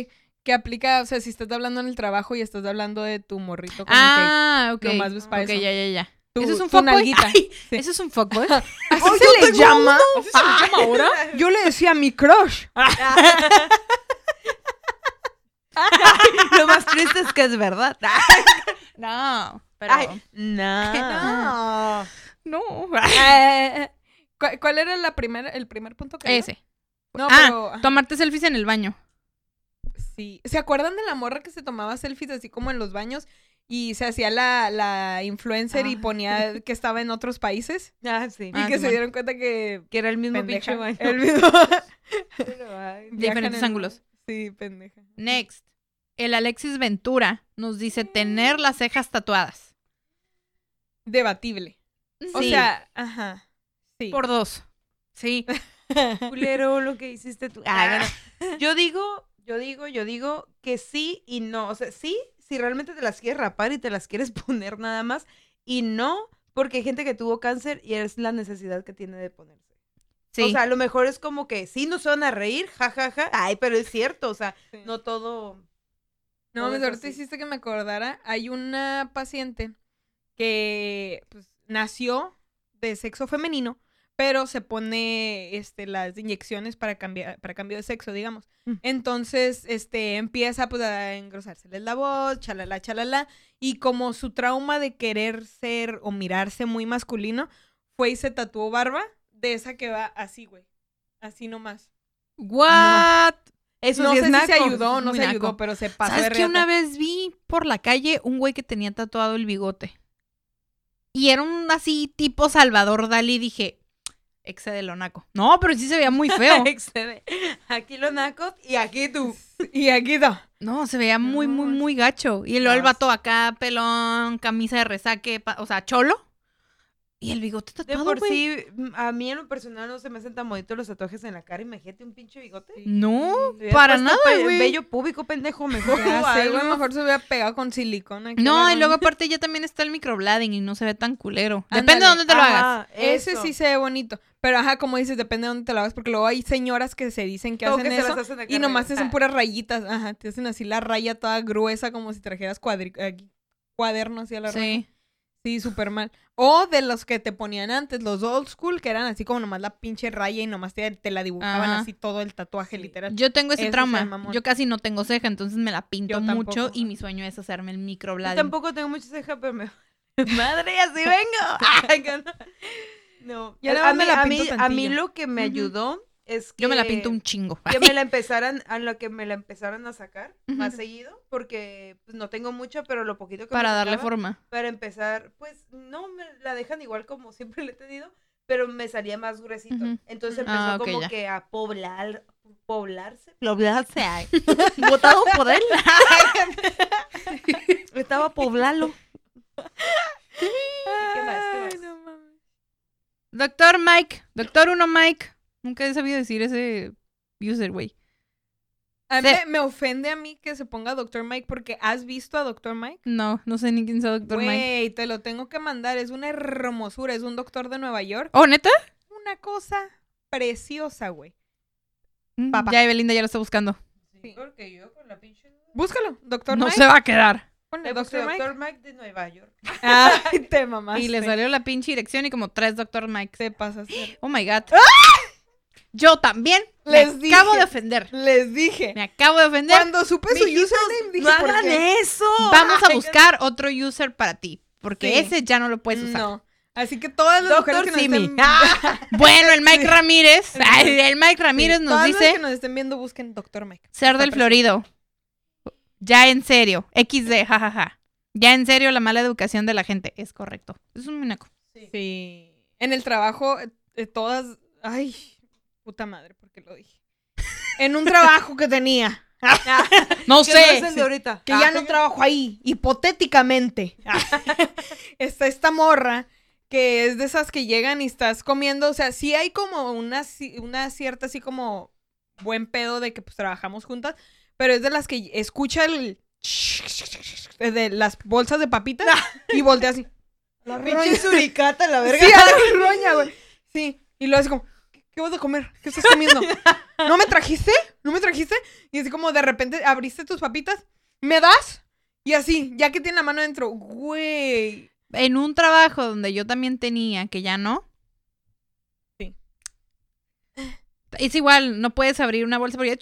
Que aplica, o sea, si estás hablando en el trabajo y estás hablando de tu morrito con Ah, ok. nomás ves pa' Ok, eso. ya, ya, ya. Tu- ¿Eso es un fuckboy? Sí. ¿Eso es un fuckboy? que... ¿Así se le llama? ¿Así se le llama ahora? Yo le decía mi crush. Lo más triste es que es verdad. No, pero... Ay, no. no. Eh, ¿cu- ¿Cuál era la primera, el primer punto que? Ese. No, Ah, pero... Tomarte selfies en el baño. Sí. ¿Se acuerdan de la morra que se tomaba selfies así como en los baños y se hacía la, la influencer y Ah, ponía que estaba en otros países? Ah, sí. Y Ah, que se dieron cuenta que... Que era el mismo pinche baño. El mismo... Pero, ay, Diferentes en- ángulos. Sí, pendeja. Next. El Alexis Ventura nos dice tener las cejas tatuadas. Debatible. O Sí, sea, ajá. Sí. por dos. Sí. culero lo que hiciste tú. Ah, bueno. Yo digo, yo digo, yo digo que sí y no. O sea, sí, si realmente te las quieres rapar y te las quieres poner nada más. Y no, porque hay gente que tuvo cáncer y es la necesidad que tiene de ponerse. Sí. O sea, a lo mejor es como que sí nos van a reír, jajaja. Ay, pero es cierto, o sea, Sí. no todo. No, ahorita hiciste que me acordara. Hay una paciente que pues, nació de sexo femenino, pero se pone este, las inyecciones para cambiar, para cambio de sexo, digamos. Mm. Entonces, este, empieza pues a engrosárseles la voz, chalala, chalala. Y como su trauma de querer ser o mirarse muy masculino, fue y se tatuó barba de esa que va así, güey. Así nomás. What? Eso no sí sé es si se ayudó o no se naco. ayudó, pero se pasó ¿Sabes de que una vez vi por la calle un güey que tenía tatuado el bigote? Y era un así tipo Salvador Dalí. Dije, excede lo naco. No, pero sí se veía muy feo. Excede. Aquí los nacos y aquí tú. Y aquí está. No, se veía muy, muy, muy gacho. Y luego el vato acá, pelón, camisa de resaque, o sea, cholo. Y el bigote De tatuado, por güey. sí, mm, a mí en lo personal no se me hacen tan bonitos los tatuajes en la cara. Imagínate un pinche bigote. No, para nada, güey. Bello púbico, pendejo, mejor. Mejor se hubiera pegado con silicona. aquí No, y luego aparte ya también está el microblading y no se ve tan culero. Depende de dónde te lo hagas. Ajá, Ese sí se ve bonito. Pero ajá, como dices, depende de dónde te lo hagas. Porque luego hay señoras que se dicen que hacen que eso. hacen Y nomás te hacen puras rayitas. Ajá, te hacen así la raya toda gruesa, como si trajeras cuadri aquí, cuaderno así a la raya. Sí. Súper mal. O de los que te ponían antes, los old school, que eran así como nomás la pinche raya y nomás te, te la dibujaban Ajá. así todo el tatuaje, Sí. literal. Yo tengo ese trauma. Yo casi no tengo ceja, entonces me la pinto Yo mucho y mi sueño es hacerme el Yo microblading. tampoco tengo mucha ceja, pero me... Madre, así vengo. Ay, no. No, Yo a, mí, me la a, mí, a lo que me ayudó es que... Yo me la pinto un chingo. que me la empezaran, a lo que me la empezaran a sacar más seguido, porque pues, no tengo mucha, pero lo poquito que me para darle sacaba, forma. Para empezar, pues no me la dejan igual como siempre le he tenido, pero me salía más gruesito. Entonces empezó Ah, ok, como ya. que a poblar, poblarse. Poblarse. Votado por él. Estaba poblalo. ¿Qué más? ¿Qué más? no mames. Doctor Mike. Doctor Uno Mike. Nunca he sabido decir ese user, güey. A mí me, ofende a mí que se ponga Dr. Mike porque has visto a Dr. Mike. No, no sé ni quién es Doctor Mike. Güey, te lo tengo que mandar. Es una hermosura. Es un doctor de Nueva York. ¿Oh, neta? Una cosa preciosa, güey. Mm, Papá. Ya Evelinda ya lo está buscando. Sí, porque yo con la pinche... Búscalo, Dr. No Mike. se va a quedar. Ponle Dr. Mike. Doctor Mike de Nueva York. Ay, te mamaste. Y le salió la pinche dirección y como tres Doctor Mike. Te pasas. Oh my god. Yo también Les me acabo de ofender. Les dije. Me acabo de ofender. Cuando supe su username, dije, no ¿por hagan qué? eso. Vamos a buscar otro user para ti. Porque Sí. ese ya no lo puedes usar. No. Así que todas las Doctor mujeres que nos estén... Bueno, el Mike Sí. Ramírez. ay, el Mike Ramírez Sí, nos todas las dice que nos estén viendo, busquen Dr. Mike. ser del. Florido. Ya en serio. XD, jajaja. Ya en serio la mala educación de la gente. Es correcto. Es un minaco. Sí. En el trabajo, eh, eh, todas... Ay, puta madre, ¿por qué lo dije? En un trabajo que tenía. No Que no ahorita. que ya Ah. no trabajo ahí, hipotéticamente. Está esta morra que es de esas que llegan y estás comiendo, o sea, sí hay como una, ci- una cierta así como buen pedo de que pues trabajamos juntas, pero es de las que escucha el de las bolsas de papitas y voltea así. La. Pinche suricata, la verga. Sí, a la roña, güey. Sí, y luego así como, ¿qué, vas a comer? ¿Qué estás comiendo? ¿No me trajiste? ¿No me trajiste? Y así como de repente abriste tus papitas, ¿me das? Y así, ya que tiene la mano dentro, güey. En un trabajo donde yo también tenía, que ya no. Sí. Es igual, no puedes abrir una bolsa porque...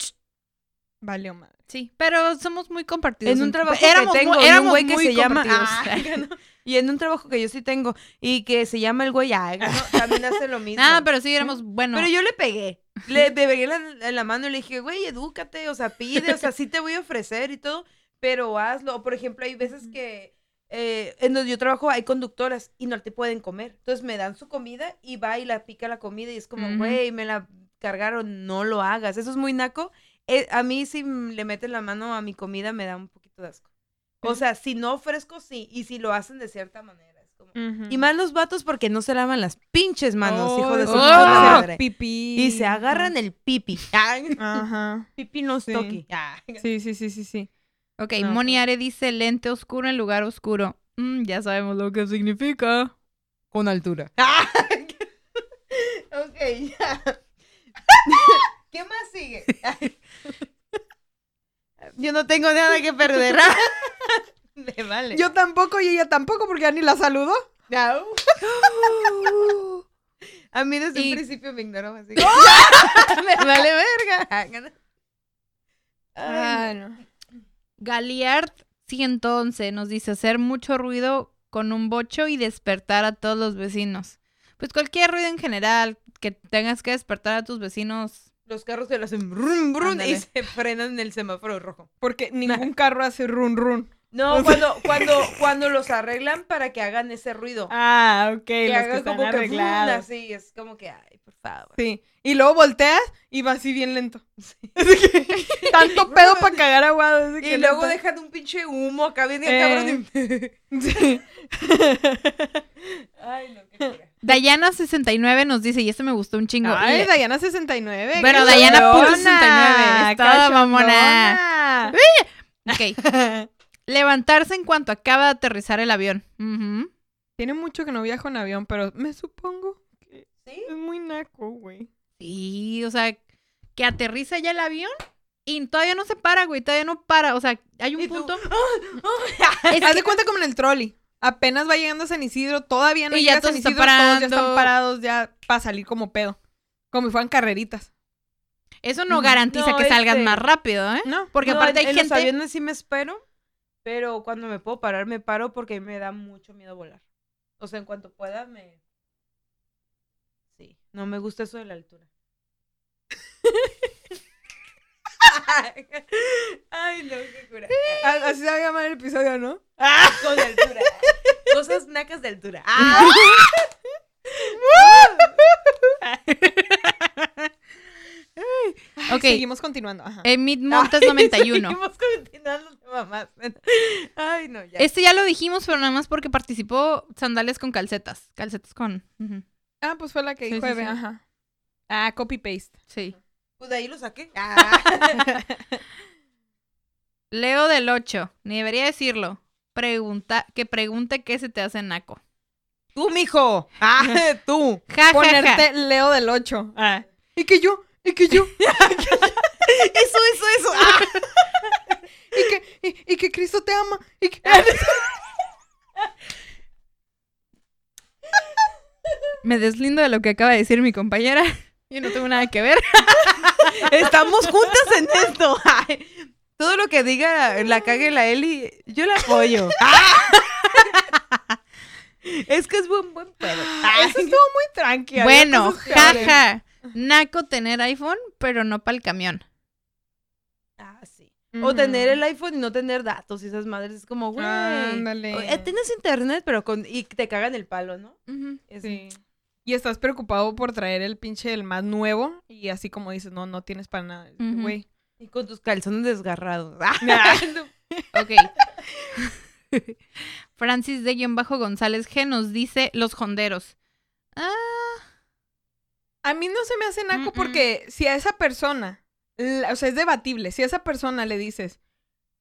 Vale, madre. Sí, pero somos muy compartidos. En un trabajo éramos que tengo, muy, y un éramos güey que muy se llama... Ah. Y en un trabajo que yo sí tengo y que se llama el güey, ah, no, también hace lo mismo. Ah, pero sí éramos, bueno. Pero yo le pegué. Le, pegué la, mano y le dije, güey, edúcate, o sea, pide, o sea, sí te voy a ofrecer y todo, pero hazlo. O, por ejemplo, hay veces que eh, en donde yo trabajo hay conductoras y no te pueden comer. Entonces me dan su comida y va y la pica la comida y es como, güey, me la cargaron, no lo hagas. Eso es muy naco. Eh, a mí si le meten la mano a mi comida me da un poquito de asco. O sea, si no ofrezco, sí. Y si lo hacen de cierta manera. Es como... Y más los vatos porque no se lavan las pinches manos, hijo de su Oh, puta madre. pipí. Y se agarran el pipi. Ajá. pipi no Sí. toque. Sí, sí, sí, sí, sí. Ok, No, Moniare dice lente oscuro en lugar oscuro. Mm, ya sabemos lo que significa. Con altura. ok, ya. ¿Qué más sigue? Yo no tengo nada que perder. Me vale. Yo tampoco y ella tampoco porque ya ni la saludó. Au. A mí desde Y- un principio me ignoró así. me vale verga. Ay, no. Galiard 111 nos dice hacer mucho ruido con un bocho y despertar a todos los vecinos. Pues cualquier ruido en general, que tengas que despertar a tus vecinos. Los carros se lo hacen brum, brum y se frenan en el semáforo rojo. Porque ningún carro hace run run. No, cuando, cuando, cuando los arreglan para que hagan ese ruido. Ah, ok, que los que hagan están como que arreglados. funda, así, es como que, ay, por favor. Sí. Y luego volteas y va así bien lento. Así que, tanto pedo para cagar aguado. que Y luego neta. dejan un pinche humo acá bien Eh. cabrón. y- Sí. Ay, no, qué cura. Dayana69 nos dice, y esto me gustó un chingo. Ay, Le- Dayana 69. Bueno, qué Dayana cachondona, punto 69, es toda mamona. cachondona. Ok. Levantarse en cuanto acaba de aterrizar el avión. Ujú. Tiene mucho que no viajo en avión, pero me supongo que ¿Sí? es muy naco, güey. Sí, o sea, que aterriza ya el avión y todavía no se para, güey, todavía no para. O sea, hay un punto. ¡ah! Es Haz de cuenta como en el trolley. Apenas va llegando a San Isidro, todavía no Y llega ya a San Isidro, todos ya están parados ya para salir como pedo. Como si fueran carreritas. Eso no garantiza No, que salgan este- más rápido, ¿eh? No. Porque No, aparte en, hay en gente. los aviones sí me espero, pero cuando me puedo parar, me paro porque me da mucho miedo volar. O sea, en cuanto pueda, me... Sí, no me gusta eso de la altura. Ay, no, qué cura. Así se va a llamar el episodio, ¿no? Con de altura. Cosas nacas de altura. Ah, Ok. Seguimos continuando. Ajá. Emit Montes Ay, 91. Seguimos continuando de mamás. Ay, no, ya. Este ya lo dijimos, pero nada más porque participó sandales con calcetas. Calcetas con. Ah, pues fue la que Sí, dijo sí, Eve, sí. ajá. Ah, copy-paste. Sí. Pues de ahí lo saqué. Ah. Leo del 8. Ni debería decirlo. Pregunta, que pregunte qué se te hace naco. Tú, mijo. Ah, tú. Ja, ja, ja. Ponerte Leo del 8. Ah. Y que yo, y que yo, Eso, eso, eso. Ah. Y que, y, y que Cristo te ama. Y que... Me deslindo de lo que acaba de decir mi compañera. Yo no tengo nada que ver. Estamos juntas en esto. Ay, todo lo que diga la cague la Eli, yo la apoyo. Ah. Es que es buen, buen pedo. Eso estuvo muy tranqui. había bueno, jaja. Naco tener iPhone, pero no para el camión. Ah, O tener el iPhone y no tener datos y esas madres. Es como, güey. Ándale. eh, Tienes internet, pero con. Y te cagan el palo, ¿no? Es- Sí. Y estás preocupado por traer el pinche el más nuevo y así como dices, no, no tienes para nada. Güey. Y con tus calzones desgarrados. Ah. Ok. Francis de guion bajo González G nos dice los jonderos. Ah, A mí no se me hace naco porque si a esa persona, la- o sea, es debatible, si a esa persona le dices,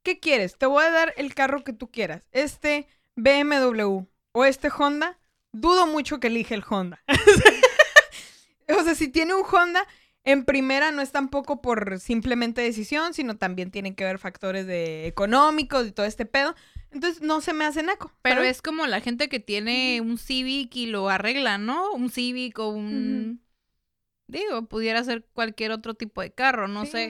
¿qué quieres? Te voy a dar el carro que tú quieras, este BMW o este Honda, dudo mucho que elige el Honda. o sea, si tiene un Honda, en primera no es tampoco por simplemente decisión, sino también tienen que ver factores de económicos y todo este pedo. Entonces no se me hace naco. pero es como la gente que tiene un Civic y lo arregla, ¿no? Un Civic o un... Digo, pudiera ser cualquier otro tipo de carro, no sé.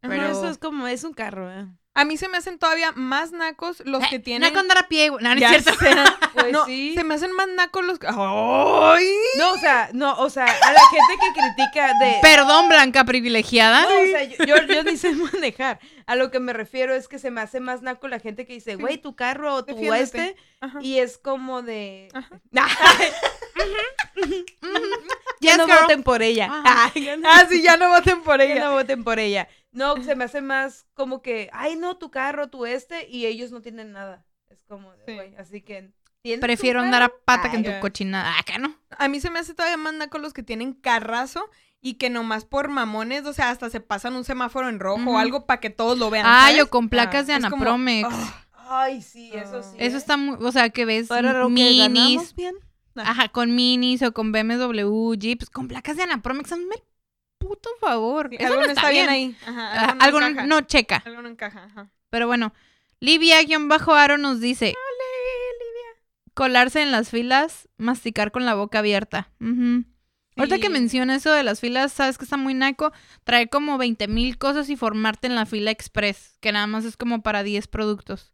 Pero- eso es como, es un carro, ¿eh? A mí se me hacen todavía más nacos los que Eh, tienen. Naco andar a pie, güey. No, no es Ya cierto. Pues no, sí. se me hacen más nacos los. ¡Ay! No, o sea, no, o sea, a la gente que critica de. Perdón, Blanca privilegiada. No, o sea, yo, yo, yo ni sé manejar. A lo que me refiero es que se me hace más naco la gente que dice, güey, tu carro o tu Defiéndete. este. Ajá. Y es como de. Ajá. ya Yes, no girl. voten por ella. Ya Ah, sí, ya no voten por ya ella. no voten por ella. No, se me hace más como que, ay, no, tu carro, tu este, y ellos no tienen nada. Es como, de, Sí. güey, así que. ¿tienes tu Prefiero andar a pata que en tu cochinada. Acá no. A mí se me hace todavía más naco los que tienen carrazo y que nomás por mamones, o sea, hasta se pasan un semáforo en rojo o algo para que todos lo vean. Ay, ¿sabes? o con placas de Es como, Anapromex. ah, Ay, sí, eso sí. Eso ¿eh? está muy, o sea, que ves que minis, bien. ajá, con minis o con BMW, Jeeps, con placas de Anapromex, hazme el puto favor. sí, Eso algo no está bien. ahí. Ajá, Ajá, algo algo no encaja. no checa. Algo no encaja. Ajá. Pero bueno, Livia-Aro nos dice, colarse en las filas, masticar con la boca abierta. Ujú. Ahorita que Sí. menciona eso de las filas, sabes que está muy naco, traer como 20 mil cosas y formarte en la fila express, que nada más es como para 10 productos.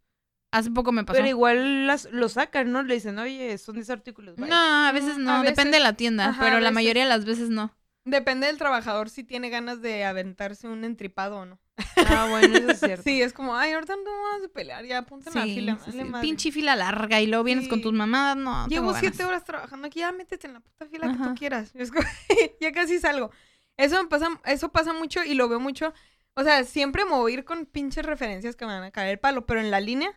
Hace poco me pasó. Pero igual las, lo sacan, ¿no? Le dicen, oye, son 10 artículos. bye". No, a veces no, a depende de veces. la tienda, Ajá, pero la veces. mayoría de las veces no. Depende del trabajador si tiene ganas de aventarse un entripado o no. Ah, bueno, eso es cierto. Sí, es como, ay, ahorita no vamos a pelear, ya ponte en la Sí, fila. sí, sí. madre". Pinche fila larga y luego vienes con Sí. tus mamadas, no. Llevo siete horas trabajando aquí, ya métete en la puta fila que tú quieras. Es como, ya casi salgo. Eso me pasa, eso pasa mucho y lo veo mucho. O sea, siempre me voy a ir con pinches referencias que me van a caer el palo, pero en la línea,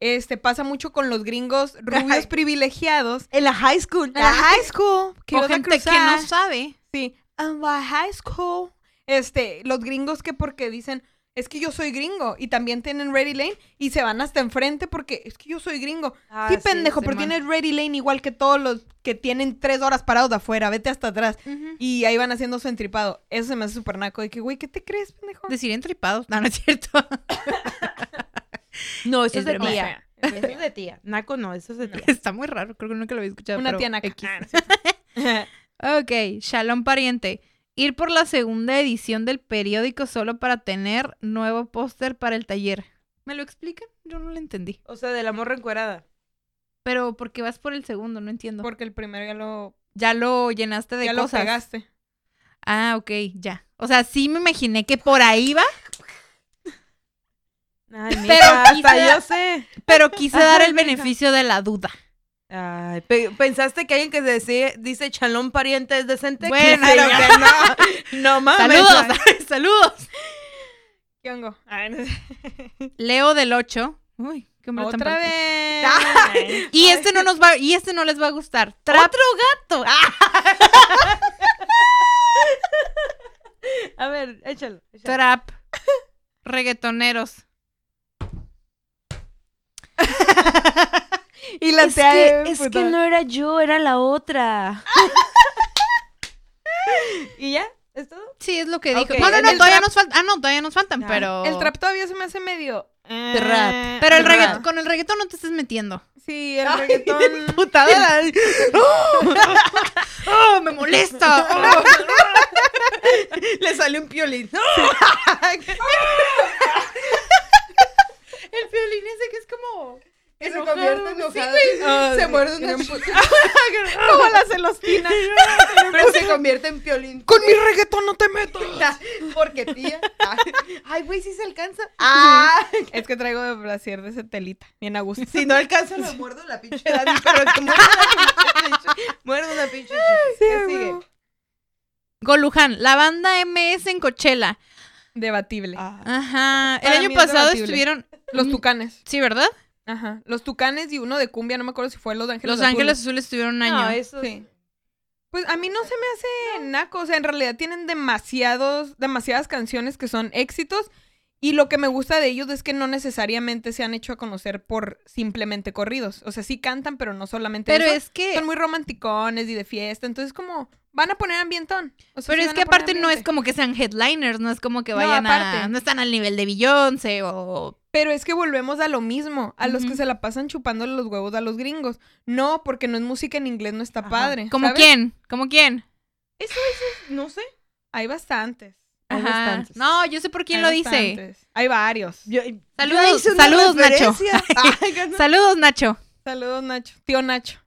este, pasa mucho con los gringos rubios privilegiados. En la high school. En la high school. Que O gente que no sabe. Sí, en la high school. Este, los gringos que porque dicen, es que yo soy gringo y también tienen Ready Lane y se van hasta enfrente porque es que yo soy gringo. Ah, sí, pendejo, sí, man. tienes Ready Lane igual que todos los que tienen tres horas parados de afuera, vete hasta atrás. Y ahí van haciendo su entripado. Eso se me hace súper naco. De que, güey, ¿qué te crees, pendejo? Decir entripados. No, no es cierto. No, eso Es es de broma. tía. Eso es de tía. Naco no, eso es de tía. Está muy raro. Creo que nunca lo había escuchado. Una pero tía naca. X. Ah. Ok, Shalom pariente. Ir por la segunda edición del periódico solo para tener nuevo póster para el taller. ¿Me lo explican? Yo no lo entendí. O sea, del amor encuerada. Pero ¿por qué vas por el segundo? No entiendo. porque el primero ya lo, Ya lo llenaste de ya lo cosas. pegaste. Ah, ok, ya. O sea, sí me imaginé que por ahí va, Ay, Pero mija, hasta quizá- yo sé. pero quise dar el beneficio de la duda. Ay, pe- ¿pensaste que alguien que dice, dice chalón pariente es decente? Bueno, claro que no. No mames. Saludos, saludos. ¿Qué hongo? Sé. Leo del 8. Uy, qué hombre Otra vez. Y este no nos va, y este no les va a gustar. Trap, Otro gato. A ver, échalo. échalo. trap, reggaetoneros. Y la Es tía que, de es que no era yo, era la otra. ¿Y ya? ¿Es todo? Sí, es lo que dijo. No, no, todavía trap- nos falta. Ah, no, todavía nos faltan, Ah, pero. El trap todavía se me hace medio. Trap. eh, Pero el trap. reggaetón, con el reggaetón no te estés metiendo. Sí, el Ay, reggaetón. Putada. ¡Oh, me molesta! ¡Oh! Le salió un piolín. El violín ese que es como. Que se enojado. convierte en Sí. Ah, se sí, muerde una Como la celostina. Pero se convierte en piolín. Con mi reggaetón no te meto. Porque tía. Ay, Ay, güey, sí se alcanza. Ah. Es que traigo de brasier de ese telita. Bien a gusto. Si no alcanza, lo muerdo la pinche Dani, pero es que muerde una pinche. Muerde una pinche. ¿Qué sigue? Golujan, la banda MS en Coachella. Debatible. Ah. Ajá. El Para año es pasado estuvieron. Los tucanes. Sí, ¿verdad? Ajá. Los tucanes y uno de cumbia, no me acuerdo si fue Los Ángeles Los Azules. Ángeles Azules estuvieron un año. No, eso Sí. Pues a mí no se me hace naco. O sea, en realidad tienen demasiados, demasiadas canciones que son éxitos. Y lo que me gusta de ellos es que no necesariamente se han hecho a conocer por simplemente corridos. O sea, sí cantan, pero no solamente Pero eso. es que. Son muy romanticones y de fiesta. Entonces, como, van a poner ambientón. O sea, Pero sí es que a aparte no es como que sean headliners, no es como que No, vayan a. aparte. No están al nivel de Beyoncé o. Pero es que volvemos a lo mismo, a los que se la pasan chupándole los huevos a los gringos. No, porque no es música en inglés, no está Ajá. padre. ¿Como quién? ¿Como quién? Eso, eso, no sé. Hay bastantes. Hay Ajá. bastantes. No, yo sé por quién Hay lo dice. Hay varios. Yo- Saludos- yo saludos, Nacho. Ay. Saludos, Nacho. Saludos, Nacho. Tío Nacho.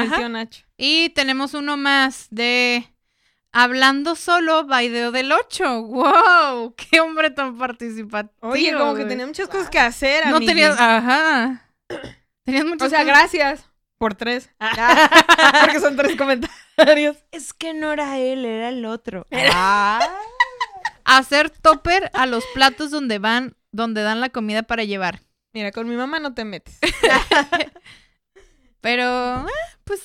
El Ajá. tío Nacho. Y tenemos uno más de Hablando solo, video del 8. ¡Wow! ¡Qué hombre tan participativo! Oye, como que tenía muchas cosas que hacer, No tenías. Ajá. Tenías muchas O sea, cosas- gracias por tres. Porque son tres comentarios. Es que no era él, era el otro. Ah. Hacer topper a los platos donde van, donde dan la comida para llevar. Mira, con mi mamá no te metes. Pero, eh, pues.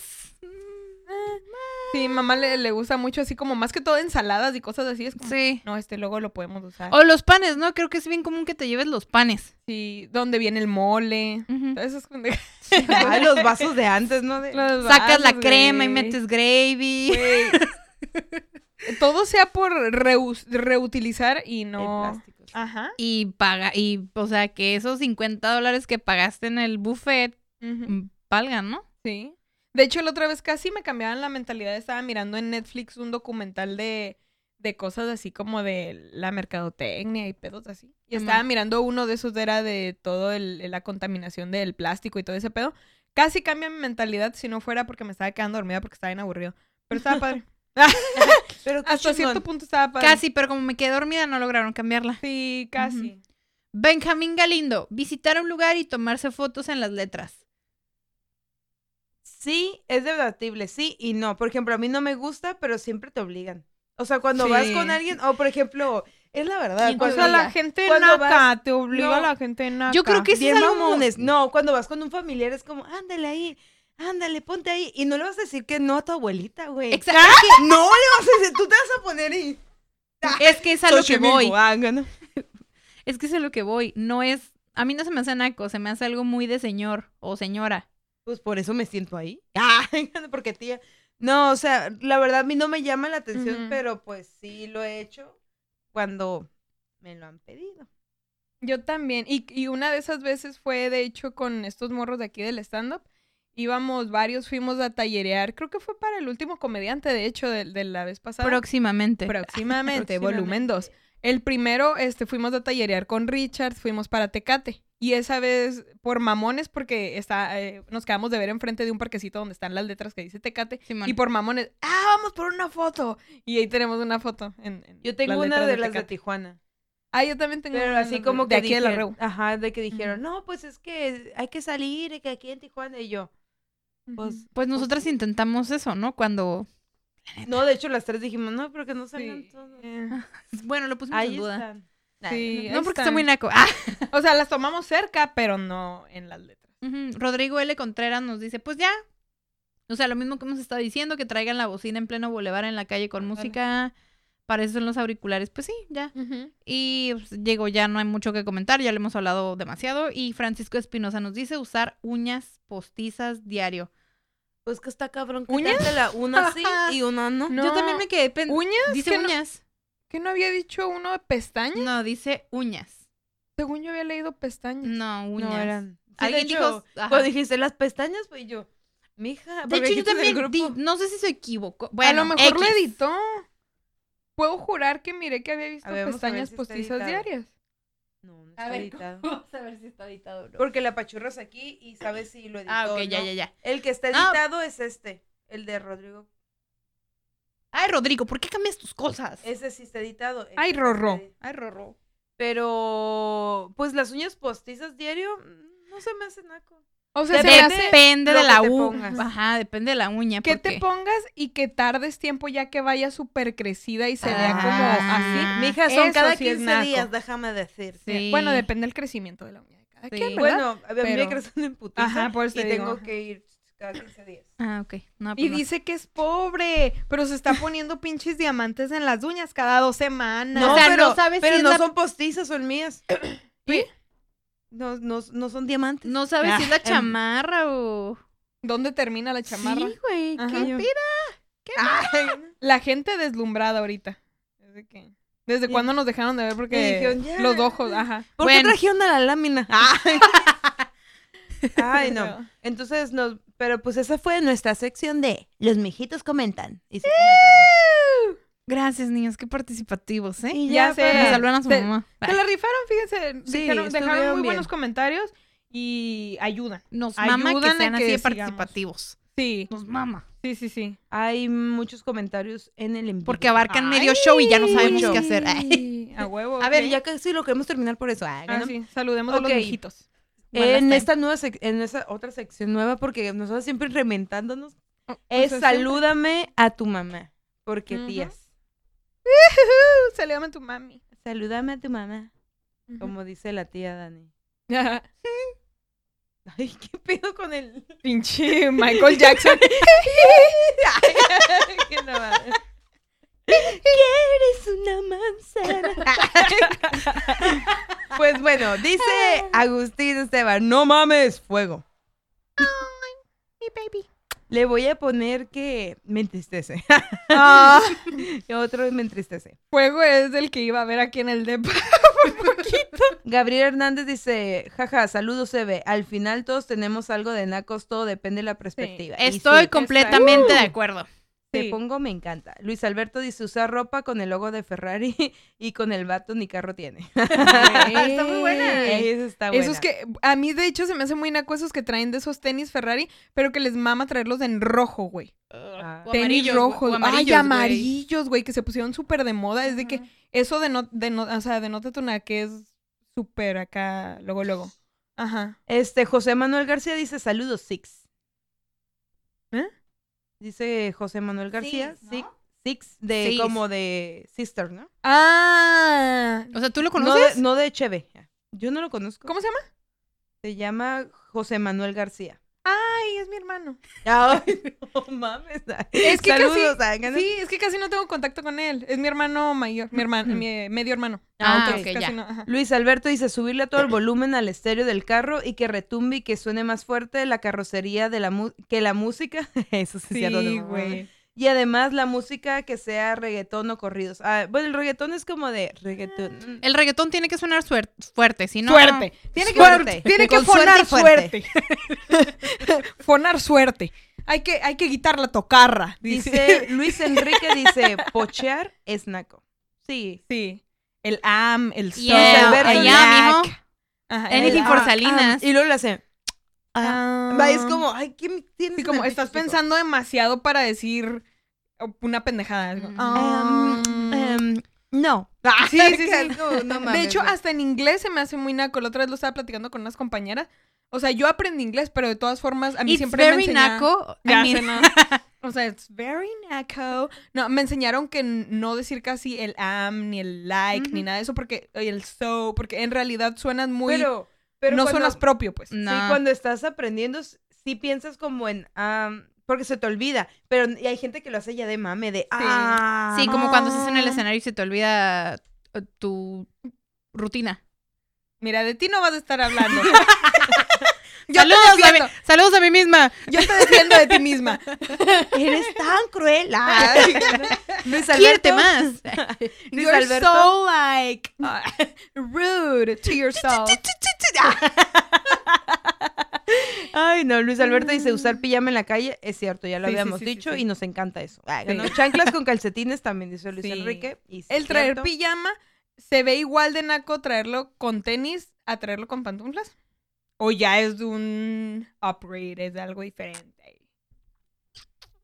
Sí, mamá le, le gusta mucho así como más que todo ensaladas y cosas así. Es como, Sí. no, este luego lo podemos usar. O los panes, ¿no? Creo que es bien común que te lleves los panes. Sí, ¿dónde viene el mole? Todas esas pendejadas. Ay, los vasos de antes, ¿no? De- Los Sacas la crema y metes gravy. Güey. Todo sea por reutilizar y no... plásticos. Ajá. Y paga, y, o sea, que esos 50 dólares que pagaste en el buffet mm, valgan, ¿no? Sí. De hecho, la otra vez casi me cambiaban la mentalidad. Estaba mirando en Netflix un documental de, de cosas así como de la mercadotecnia y pedos así. Y Ajá. estaba mirando uno de esos, era de todo el, la contaminación del plástico y todo ese pedo. Casi cambia mi mentalidad si no fuera porque me estaba quedando dormida porque estaba bien aburrido. Pero estaba padre. Pero qué Hasta chingón. cierto punto estaba padre. Casi. Hasta cierto punto estaba padre. Casi, pero como me quedé dormida no lograron cambiarla. Sí, casi. Benjamín Galindo, visitar un lugar y tomarse fotos en las letras. Sí, es debatible, sí y no. Por ejemplo, a mí no me gusta, pero siempre te obligan. O sea, cuando Sí. vas con alguien, o por ejemplo, es la verdad. ¿Quién te O Cuando, sea, la gente Cuando naca, vas- te obliga no. a la gente naca. Yo creo que sí es algo- mamones. No, cuando vas con un familiar es como, ándale ahí, ándale, ponte ahí. Y no le vas a decir que no a tu abuelita, güey. Exacto. No le vas a decir, tú te vas a poner y... Es que es a lo que voy. ah. Es que es a lo que voy. No es. A mí no se me hace naco, se me hace algo muy de señor o señora. Pues por eso me siento ahí. Ah, porque tía. No, o sea, la verdad a mí no me llama la atención, pero pues sí lo he hecho cuando me lo han pedido. Yo también. Y, y una de esas veces fue, de hecho, con estos morros de aquí del stand-up. Íbamos varios, fuimos a tallerear. Creo que fue para el último comediante, de hecho, de, de la vez pasada. Próximamente. Próximamente, Próximamente. volumen 2. El primero, este, fuimos a tallerear con Richard, fuimos para Tecate. Y esa vez, por mamones, porque está, eh, nos quedamos de ver enfrente de un parquecito donde están las letras que dice Tecate. Simón. Y por mamones, ¡ah, vamos por una foto! Y ahí tenemos una foto. En, en Yo tengo las una letras de las de. Tijuana. Ah, yo también tengo Pero una así de- como de que aquí de la dijeron- Reu. Ajá, de que dijeron, no, pues es que hay que salir, que aquí en Tijuana. Y yo, pues, Pues nosotras intentamos eso, ¿no? Cuando. No, de hecho las tres dijimos, no, pero que no salgan Sí. todos. Eh, Bueno, lo pusimos Ahí en duda. están. Ay, Sí, no. Porque está están. muy naco. Ah. O sea, las tomamos cerca, pero no en las letras. Rodrigo L. Contreras nos dice, pues ya. O sea, lo mismo que hemos estado diciendo, que traigan la bocina en pleno boulevard en la calle con música. Para eso son los auriculares. Pues sí, ya. Y pues, Diego, ya no hay mucho que comentar, ya le hemos hablado demasiado. Y Francisco Espinosa nos dice usar uñas postizas diario. Pues que está cabrón. ¿Uñas? quitártela una sí y una no. No. Yo también me quedé pen- ¿Uñas? Dice ¿Que no- uñas. ¿Que no había dicho uno de pestañas? No, dice uñas. Según yo había leído pestañas. No, uñas. No eran. Sí, Alguien dijo-. Cuando dijiste las pestañas, pues yo, mija. De hecho, yo también, di- no sé si se equivocó. Bueno, a lo mejor lo X. editó. Puedo jurar que miré que había visto ver, pestañas si postizas diarias. No, no A está ver, editado. vamos a ver si está editado o no. Porque la pachurras aquí y sabes si lo editó. Ah, ok, ya, no. ya, ya. El que está No. editado es este, el de Rodrigo. Ay, Rodrigo, ¿por qué cambias tus cosas? Ese sí está editado. Ay, Rorro. editado. Ay, Rorro. Pero, pues las uñas postizas diario, mm, no se me hace naco. O sea, se me Depende hace Depende lo de que la te uña. pongas. Aja, depende de la uña. que porque- te pongas y que tardes tiempo ya que vaya súper crecida y se vea como Ah. así. Mija, son eso cada sí es 15 naco. días, déjame decir. Sí. Bueno, depende del crecimiento de la uña de cada Sí. ¿verdad? Bueno, a mí me Pero- crecen en putiza Ajá, por eso y te digo, tengo ajá. que ir cada 15 días. Ah, ok. No, pues Y no. dice que es pobre, pero se está poniendo pinches diamantes en las uñas cada dos semanas. No, o sea, no sabes pero si no la- son postizas, son mías. ¿Sí? No, no, no son diamantes. No sabes si es la Ah, em. chamarra o... ¿Dónde termina la chamarra? Sí, güey. ¿Qué Yo- pida? Ay, La gente deslumbrada ahorita. Desde que... ¿Desde cuándo nos dejaron de ver? Porque los ojos, ajá. ¿Por qué trajeron a la lámina? Ay, Ay, no. Pero- Entonces, nos, pero pues esa fue nuestra sección de Los mijitos comentan. Y sí Gracias, niños. Qué participativos, ¿eh? Y ya para- Me saludan a su mamá. Se la rifaron, fíjense. Sí, dejaron estuvieron muy bien. buenos comentarios y ayudan. Nos mama que a sean así que de sigamos. participativos. Sí, Nos mama. sí, sí, sí. Hay muchos comentarios en el en vivo. Porque abarcan medio show y ya no sabemos qué hacer. Ay. A huevo. A ver, ya casi lo queremos terminar por eso. Ay, Ah, ¿no? sí. Saludemos a los. Buenas En esta nueva en esa otra sección nueva, porque nosotros siempre reventándonos, O- o es siempre- salúdame a tu mamá. Porque tías. Uh, Saludame a tu mami. Salúdame a tu mamá. Como dice la tía Dani. Ay, ¿qué pedo con el...? Pinche Michael Jackson. Qué no. ¿Quieres una manzana? pues bueno, dice Agustín Esteban, no mames, fuego. Mi baby. Le voy a poner que me entristece. Ah, Otro me entristece. fuego es el que iba a ver aquí en el depa. Gabriel Hernández dice, jaja, saludos Eve. Al final todos tenemos algo de nacos, todo depende de la perspectiva. Estoy sí, completamente de Uh. acuerdo. Te Sí. pongo me encanta. Luis Alberto dice usar ropa con el logo de Ferrari y con el vato ni carro tiene. Está muy buena. Esa está buena. Esos que, a mí de hecho se me hace muy naco esos que traen de esos tenis Ferrari, pero que les mama traerlos en rojo, güey. Ah. Tenis amarillos, rojos. o Ay, amarillos, güey. amarillos, que se pusieron súper de moda. Es de que eso de no, de no, o sea, denota una que es súper acá, luego, luego. Ajá. Este, José Manuel García dice saludos, Six. ¿Eh? Dice José Manuel García, Six, ¿no? Six, Six de Six. como de Sister, ¿no? Ah. O sea, ¿tú lo No conoces? de, no de Cheve. Yo no lo conozco. ¿Cómo se llama? Se llama José Manuel García. Ay, es mi hermano. Ay, no mames. Es que Saludos, casi, Ángel. sí, es que casi no tengo contacto con él. Es mi hermano mayor, mi hermano, mi medio hermano. Ah, ok, ok, ya. no. Luis Alberto dice subirle todo el volumen al estéreo del carro y que retumbe y que suene más fuerte la carrocería de la mu- que la música. Eso sí, Sí, güey. Y además la música que sea reggaetón o corridos. Ah, bueno, el reggaetón es como de reggaetón. El reggaetón tiene que sonar fuerte, si no... Suerte. Tiene que, Suerte. tiene que Con suerte fonar y fuerte. suerte. fonar suerte. Hay que, hay que guitar la tocarra. Dice. Dice Luis Enrique dice pochear es naco. Sí. Sí. El am, el so, Yeah. Ajá, Anything ah, Salinas. Y luego le hace. ah. Va, es como, ay, ¿qué me tienes? Sí, como estás pensando demasiado para decir una pendejada. algo. Mm. Ah. No. Sí, sí, sí. Que algo, no de mames, hecho, no. hasta en inglés se me hace muy naco. La otra vez lo estaba platicando con unas compañeras. O sea, yo aprendí inglés, pero de todas formas, a mí It's siempre me very enseñaron... naco. I Ya mean- sé, ¿no? O sea, it's very naco. No, me enseñaron que no decir casi el am, ni el like, ni nada de eso, porque, el so, porque en realidad suenan muy... Pero, pero no cuando- suenas propio, pues. No. Sí, cuando estás aprendiendo, sí piensas como en. am, porque se te olvida. Pero y hay gente que lo hace ya de mame, de. Ah, Sí, como cuando estás en el Ah. escenario y se te olvida eh, tu rutina. Mira, de ti no vas a estar hablando. Yo saludos, te a mí, saludos a mí misma. Yo te defiendo de ti misma. Eres tan cruel. Ah. Luis Alberto. más. Luis You're Alberto. so like uh, rude to yourself. Ay, no, Luis Alberto dice usar pijama en la calle. Es cierto, ya lo Sí, habíamos sí, sí, dicho sí. y nos encanta eso. Ah, Sí. no, Chanclas con calcetines también, dice Luis Sí. Enrique. y sí, El traer cierto. pijama se ve igual de naco traerlo con tenis a traerlo con pantuflas. O ya es un upgrade, es algo diferente.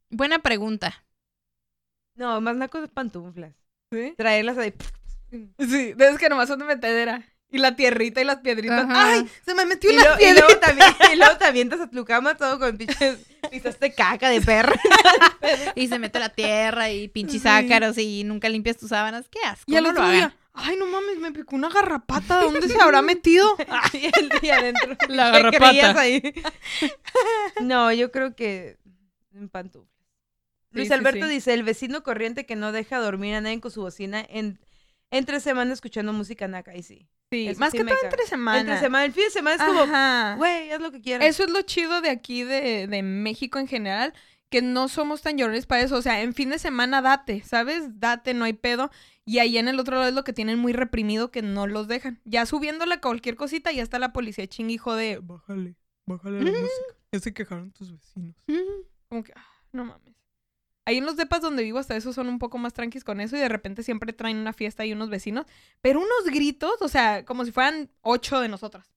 Buena pregunta. No, más naco de pantuflas. ¿Sí? Traerlas ahí. Sí, es que nomás son de metedera. Y la tierrita y las piedritas. Ajá. ¡Ay! Se me metió Y, una lo- y piedra. luego también, y luego te avientas a tu cama todo con pinches pisaste caca de perro. Y se mete la tierra y pinches ácaros y nunca limpias tus sábanas. Qué asco. Y al no lo otro hagan. día, ay, no mames, me picó una garrapata. ¿Dónde se habrá metido? y el día adentro. La ¿Qué garrapata. ahí? No, yo creo que en pantuflas. Luis sí, Alberto sí. dice, el vecino corriente que no deja dormir a nadie con su bocina en, entre semana escuchando música naca. Y sí. Sí, más sí que todo entre semana. Entre semana, el fin de semana es como, güey, haz lo que quieras. Eso es lo chido de aquí, de, de México en general, que no somos tan llorones para eso. O sea, en fin de semana date, ¿sabes? Date, no hay pedo. Y ahí en el otro lado es lo que tienen muy reprimido que no los dejan. Ya subiéndole cualquier cosita, ya está la policía chinguijo de bájale, bájale la música. Ya se quejaron tus vecinos. Como que, ah, no mames. Ahí en los depas donde vivo hasta eso son un poco más tranquis con eso y de repente siempre traen una fiesta y unos vecinos, pero unos gritos, o sea, como si fueran ocho de nosotras.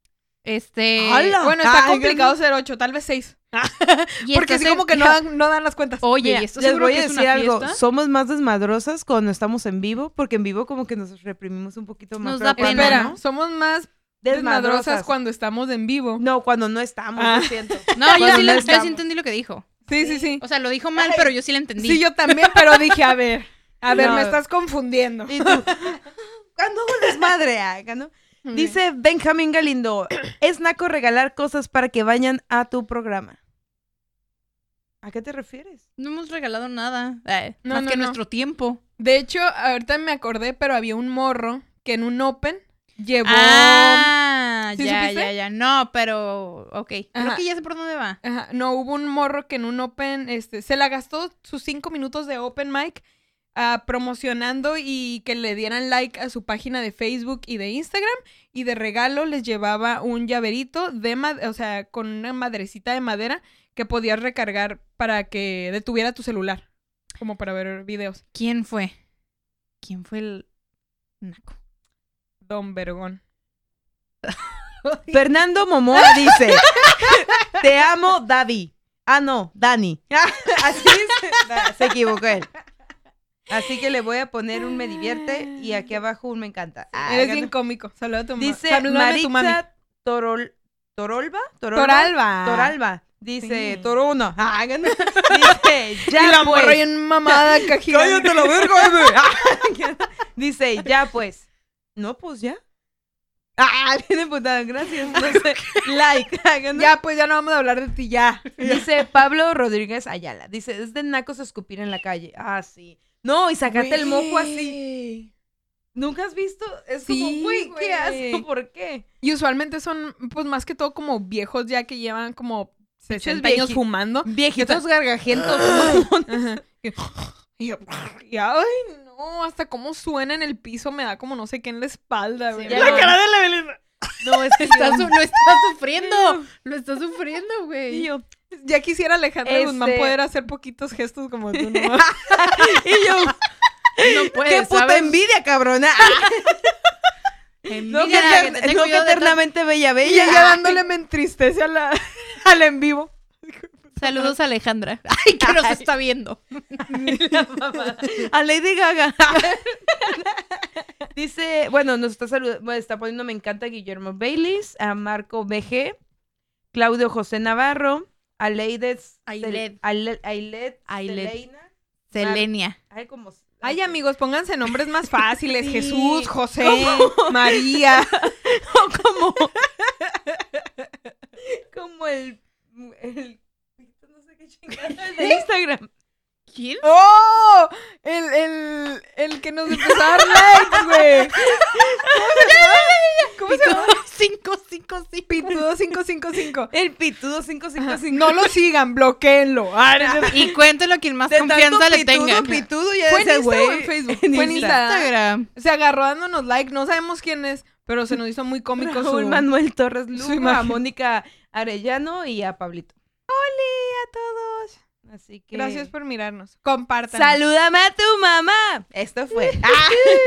Este. ¡Hala! Bueno, está Ay, complicado ser ocho, tal vez seis. y Porque así como que no dan, no dan las cuentas. Oye, Mira, ¿y esto les seguro voy a es decir una algo. fiesta? Somos más desmadrosas cuando estamos en vivo, porque en vivo como que nos reprimimos un poquito más. Nos da pena, Espera, no, somos más desmadrosas cuando estamos en vivo. No, cuando no estamos, Ah. lo siento. No, yo sí, no yo sí entendí lo que dijo. Sí, sí, sí. O sea, lo dijo mal, Ay. pero yo sí le entendí. Sí, yo también, pero dije, a ver, a ver, No. me estás confundiendo. Y tú, cuando hago desmadre, ¿no? Dice Benjamín Galindo, es naco regalar cosas para que vayan a tu programa. ¿A qué te refieres? No hemos regalado nada. eh, No, más no, que no. nuestro tiempo. De hecho, ahorita me acordé, pero había un morro que en un Open llevó... Ah, ¿Sí ya, supiste? ya, ya. No, pero. Ok. Creo que ya sé por dónde va. Ajá, no, hubo un morro que en un Open, este, se la gastó sus cinco minutos de Open Mic ah, promocionando y que le dieran like a su página de Facebook y de Instagram y de regalo les llevaba un llaverito de, o sea, con una madrecita de madera que podías recargar para que detuviera tu celular. como para ver videos. ¿Quién fue? ¿Quién fue el naco? Don Vergón. Fernando Momoa dice: Te amo, Davi. Ah, no, Dani. Así es. Se equivocó él. Así que le voy a poner un me divierte y aquí abajo un me encanta. Ah, Eres bien cómico. Saluda a tu mamá. Dice Salúdame a tu mami. Maritza Torol, Torolba. Toralba. Toralba. Dice Sí. Torona. Ah. Dice, ya y la pues. morra bien mamada, cajita. la verga. Dice, ya pues. No, pues ya. Ah, bien putada, gracias. No sé. Like. Ya, pues ya no vamos a hablar de ti, ya. Dice Pablo Rodríguez Ayala. Dice, es de nacos escupir en la calle. Ah, sí. No, y sacarte el moco así. ¿Nunca has visto? Es Sí, como, güey, qué asco, ¿por qué? Y usualmente son, pues más que todo como viejos ya que llevan como 60 vieji- años fumando. Viejitos gargajentos. Y yo, y ay, no, hasta cómo suena en el piso me da como no sé qué en la espalda, güey. la no- cara de la Belén. No, es que Está yo- su- lo está sufriendo. Lo está sufriendo, y güey. yo, Ya quisiera Alejandra Este- Guzmán poder hacer poquitos gestos como tú, ¿no? y yo, No qué puta ¿sabes? envidia, cabrona. No que, Envidia, eter- que te no que eternamente bella, Y bella. ella dándole me entristece a la, al en vivo. Saludos a Alejandra. Ay, que nos está viendo. A Lady Gaga. Dice, bueno, nos está saludando, bueno, está poniendo me encanta Guillermo Baylis, a Marco BG, Claudio José Navarro, a Leides Ailed. Ailed Ailed Ailed. Selena. Selenia. Ay, como Ay, amigos, pónganse nombres más fáciles. Sí. Jesús, José, María. como como el el chingada el de Instagram. ¿Quién? ¡Oh! El, el, el que nos empezó a dar likes, güey. ¿Cómo se llama? 555. Pitudo 555. El pitudo 555. No lo sigan, bloqueenlo. Ah. Y cuéntelo quien más de confianza tanto le pitudo, tenga. pitudo ya ¿Fue en güey en Facebook? En Fue en Insta. Insta. Instagram. Se agarró dándonos like. No sabemos quién es, pero se nos hizo muy cómico Raúl su... Manuel Torres Lugo, a. Mónica Arellano y a Pablito. A todos. Así que Gracias por mirarnos. Compartan. Salúdame a tu mamá. Esto fue.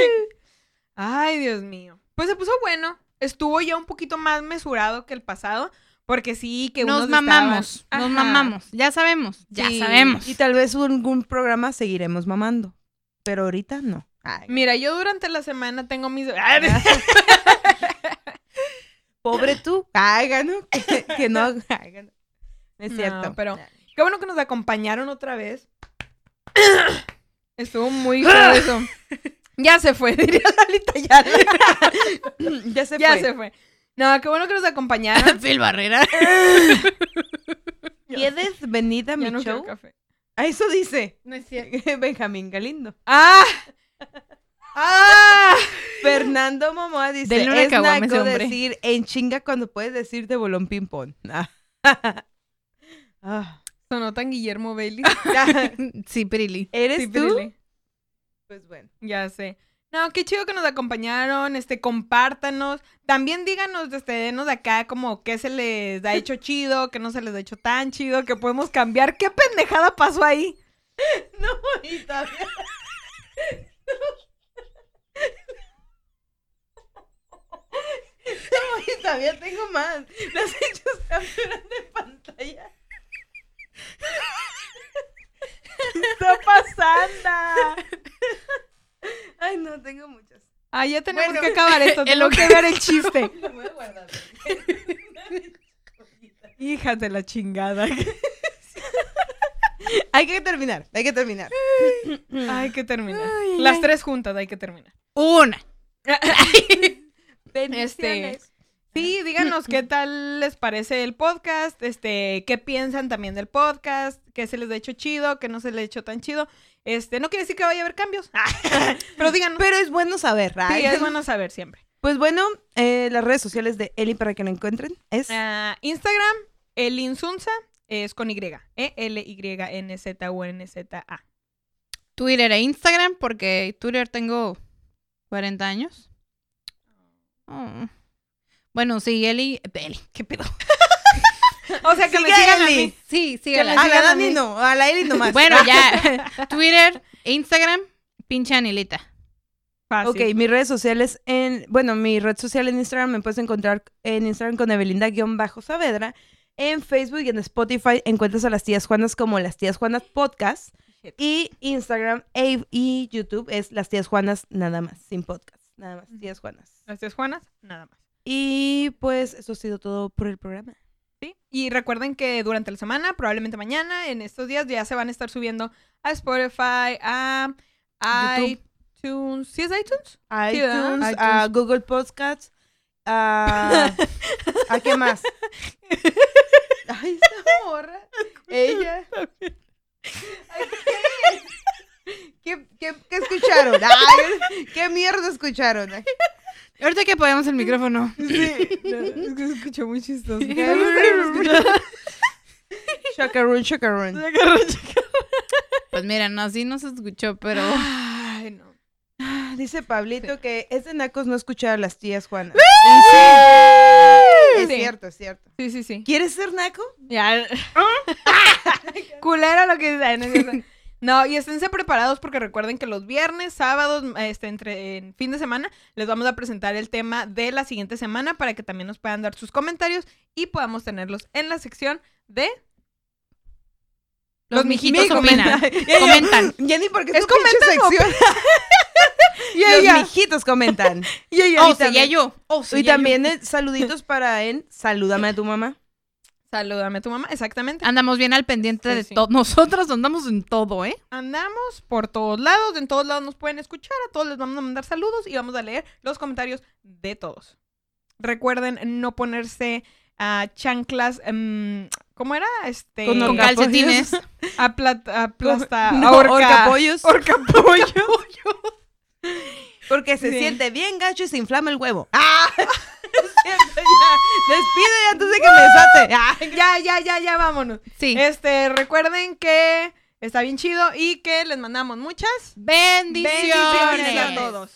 Ay, Dios mío. Pues se puso bueno. Estuvo ya un poquito más mesurado que el pasado. Porque sí, que Nos unos mamamos. estaban- Nos mamamos. Ya sabemos. Ya Sí. sabemos. y tal vez en algún programa seguiremos mamando. Pero ahorita no. Ay, Mira, yo durante la semana tengo mis... pobre tú. No. Que, que no. no. Es No, cierto. pero- Qué bueno que nos acompañaron otra vez. Estuvo muy eso. Ya se fue, diría Lalita Ayala. ya se Ya fue. se fue. No, qué bueno que nos acompañaron. Phil Barrera. ¿Quieres venir a mi Ya no show? café. Ah, eso dice. No es cierto. Benjamín Galindo. ¡Ah! ¡Ah! Fernando Momoa dice, es a naco hombre". decir en chinga cuando puedes decir de bolón ping pong. Ah. Sonó tan Guillermo Bailey. Sí, Pirili. ¿Eres Sí, tú? Pues bueno. Ya sé. No, qué chido que nos acompañaron, este, compártanos. También díganos, este, denos de acá como qué se les ha hecho chido, qué no se les ha hecho tan chido, que podemos cambiar. ¿Qué pendejada pasó ahí? No, y todavía... No, y todavía tengo más. Las hechos capturas de pantalla. ¿Qué está pasando? Ay, no, tengo muchas. Ah, ya tenemos Bueno, que acabar esto, en tengo que ver el chiste. Lo voy a guardar. Hijas de la chingada. Hay que terminar, hay que terminar. Hay que terminar. Ay, Las ay. tres juntas hay que terminar. Una. Bendiciones. Sí, díganos qué tal les parece el podcast, este, qué piensan también del podcast, qué se les ha hecho chido, qué no se les ha hecho tan chido. Este, no quiere decir que vaya a haber cambios, pero díganos. Pero es bueno saber. Sí, ay. es bueno saber siempre. Pues bueno, eh, las redes sociales de Eli para que la encuentren es Ah, Instagram, elinsunza, es con Y, E E-L-Y-N-Z-U-N-Z-A. Twitter e Instagram, porque Twitter tengo 40 años. Oh. Bueno, sí, Eli. Eli, ¿qué pedo? O sea, que me Sigue a sigan a Eli. mí. Sí, sí. Me A la a Dani no, a la Eli nomás. Bueno, ya. Twitter, Instagram, pinche Anilita. Fácil. Ok, mis redes sociales en, bueno, mi red social en Instagram me puedes encontrar en Instagram con Evelinda-Saavedra. En Facebook y en Spotify encuentras a las tías Juanas como las tías Juanas Podcast. Y Instagram e- y YouTube es las tías Juanas nada más, sin podcast. Nada más, tías Juanas. Gracias, Juanas. Nada más. Y pues eso ha sido todo por el programa. ¿sí? Y recuerden que durante la semana, probablemente mañana, en estos días, ya se van a estar subiendo a Spotify, a iTunes. ¿Sí es iTunes? iTunes, ¿verdad? a Google Podcasts, a... ¿A qué más? Ay, esta morra. Ella. Ay, ¿Qué, ¿Qué, qué, qué escucharon? Ay, ¿Qué mierda escucharon? Ay, Ahorita que apagamos el micrófono. Sí. es que se escuchó muy chistoso. Chacarrón, chacarrón. Pues mira, no, así no se escuchó, pero. Ay, no. Dice Pablito que es de nacos no escuchar a las tías Juanas. Es Sí. cierto, es cierto. Sí, sí, sí. ¿Quieres ser naco? Ya. Culera lo que dice. No, y esténse preparados porque recuerden que los viernes, sábados, este, entre en fin de semana, les vamos a presentar el tema de la siguiente semana para que también nos puedan dar sus comentarios y podamos tenerlos en la sección de Los mijitos mi- opinan. comenta- Comentan. Jenny, porque ¿Es es tu comentan sección. Y Los mijitos comentan. Y ella. Oh, sí, ya yo. Oh, Y también saluditos para en Salúdame a tu mamá. Salúdame a tu mamá, exactamente. Andamos bien al pendiente Sí, de sí. todo. Nosotros andamos en todo, ¿eh? Andamos por todos lados, en todos lados nos pueden escuchar, a todos les vamos a mandar saludos y vamos a leer los comentarios de todos. Recuerden no ponerse a chanclas, em, ¿cómo era? Este, Con Con Orcapollos. calcetines. aplat- aplasta, No, ahorca- orcapollos. orcapollo. Porque se Sí. siente bien gacho y se inflama el huevo. ¡Ah! Es cierto, ya. Despide antes de que me desate. Ya, ya, ya, ya, vámonos. Sí. Este, recuerden que está bien chido y que les mandamos muchas Bendiciones. bendiciones a todos.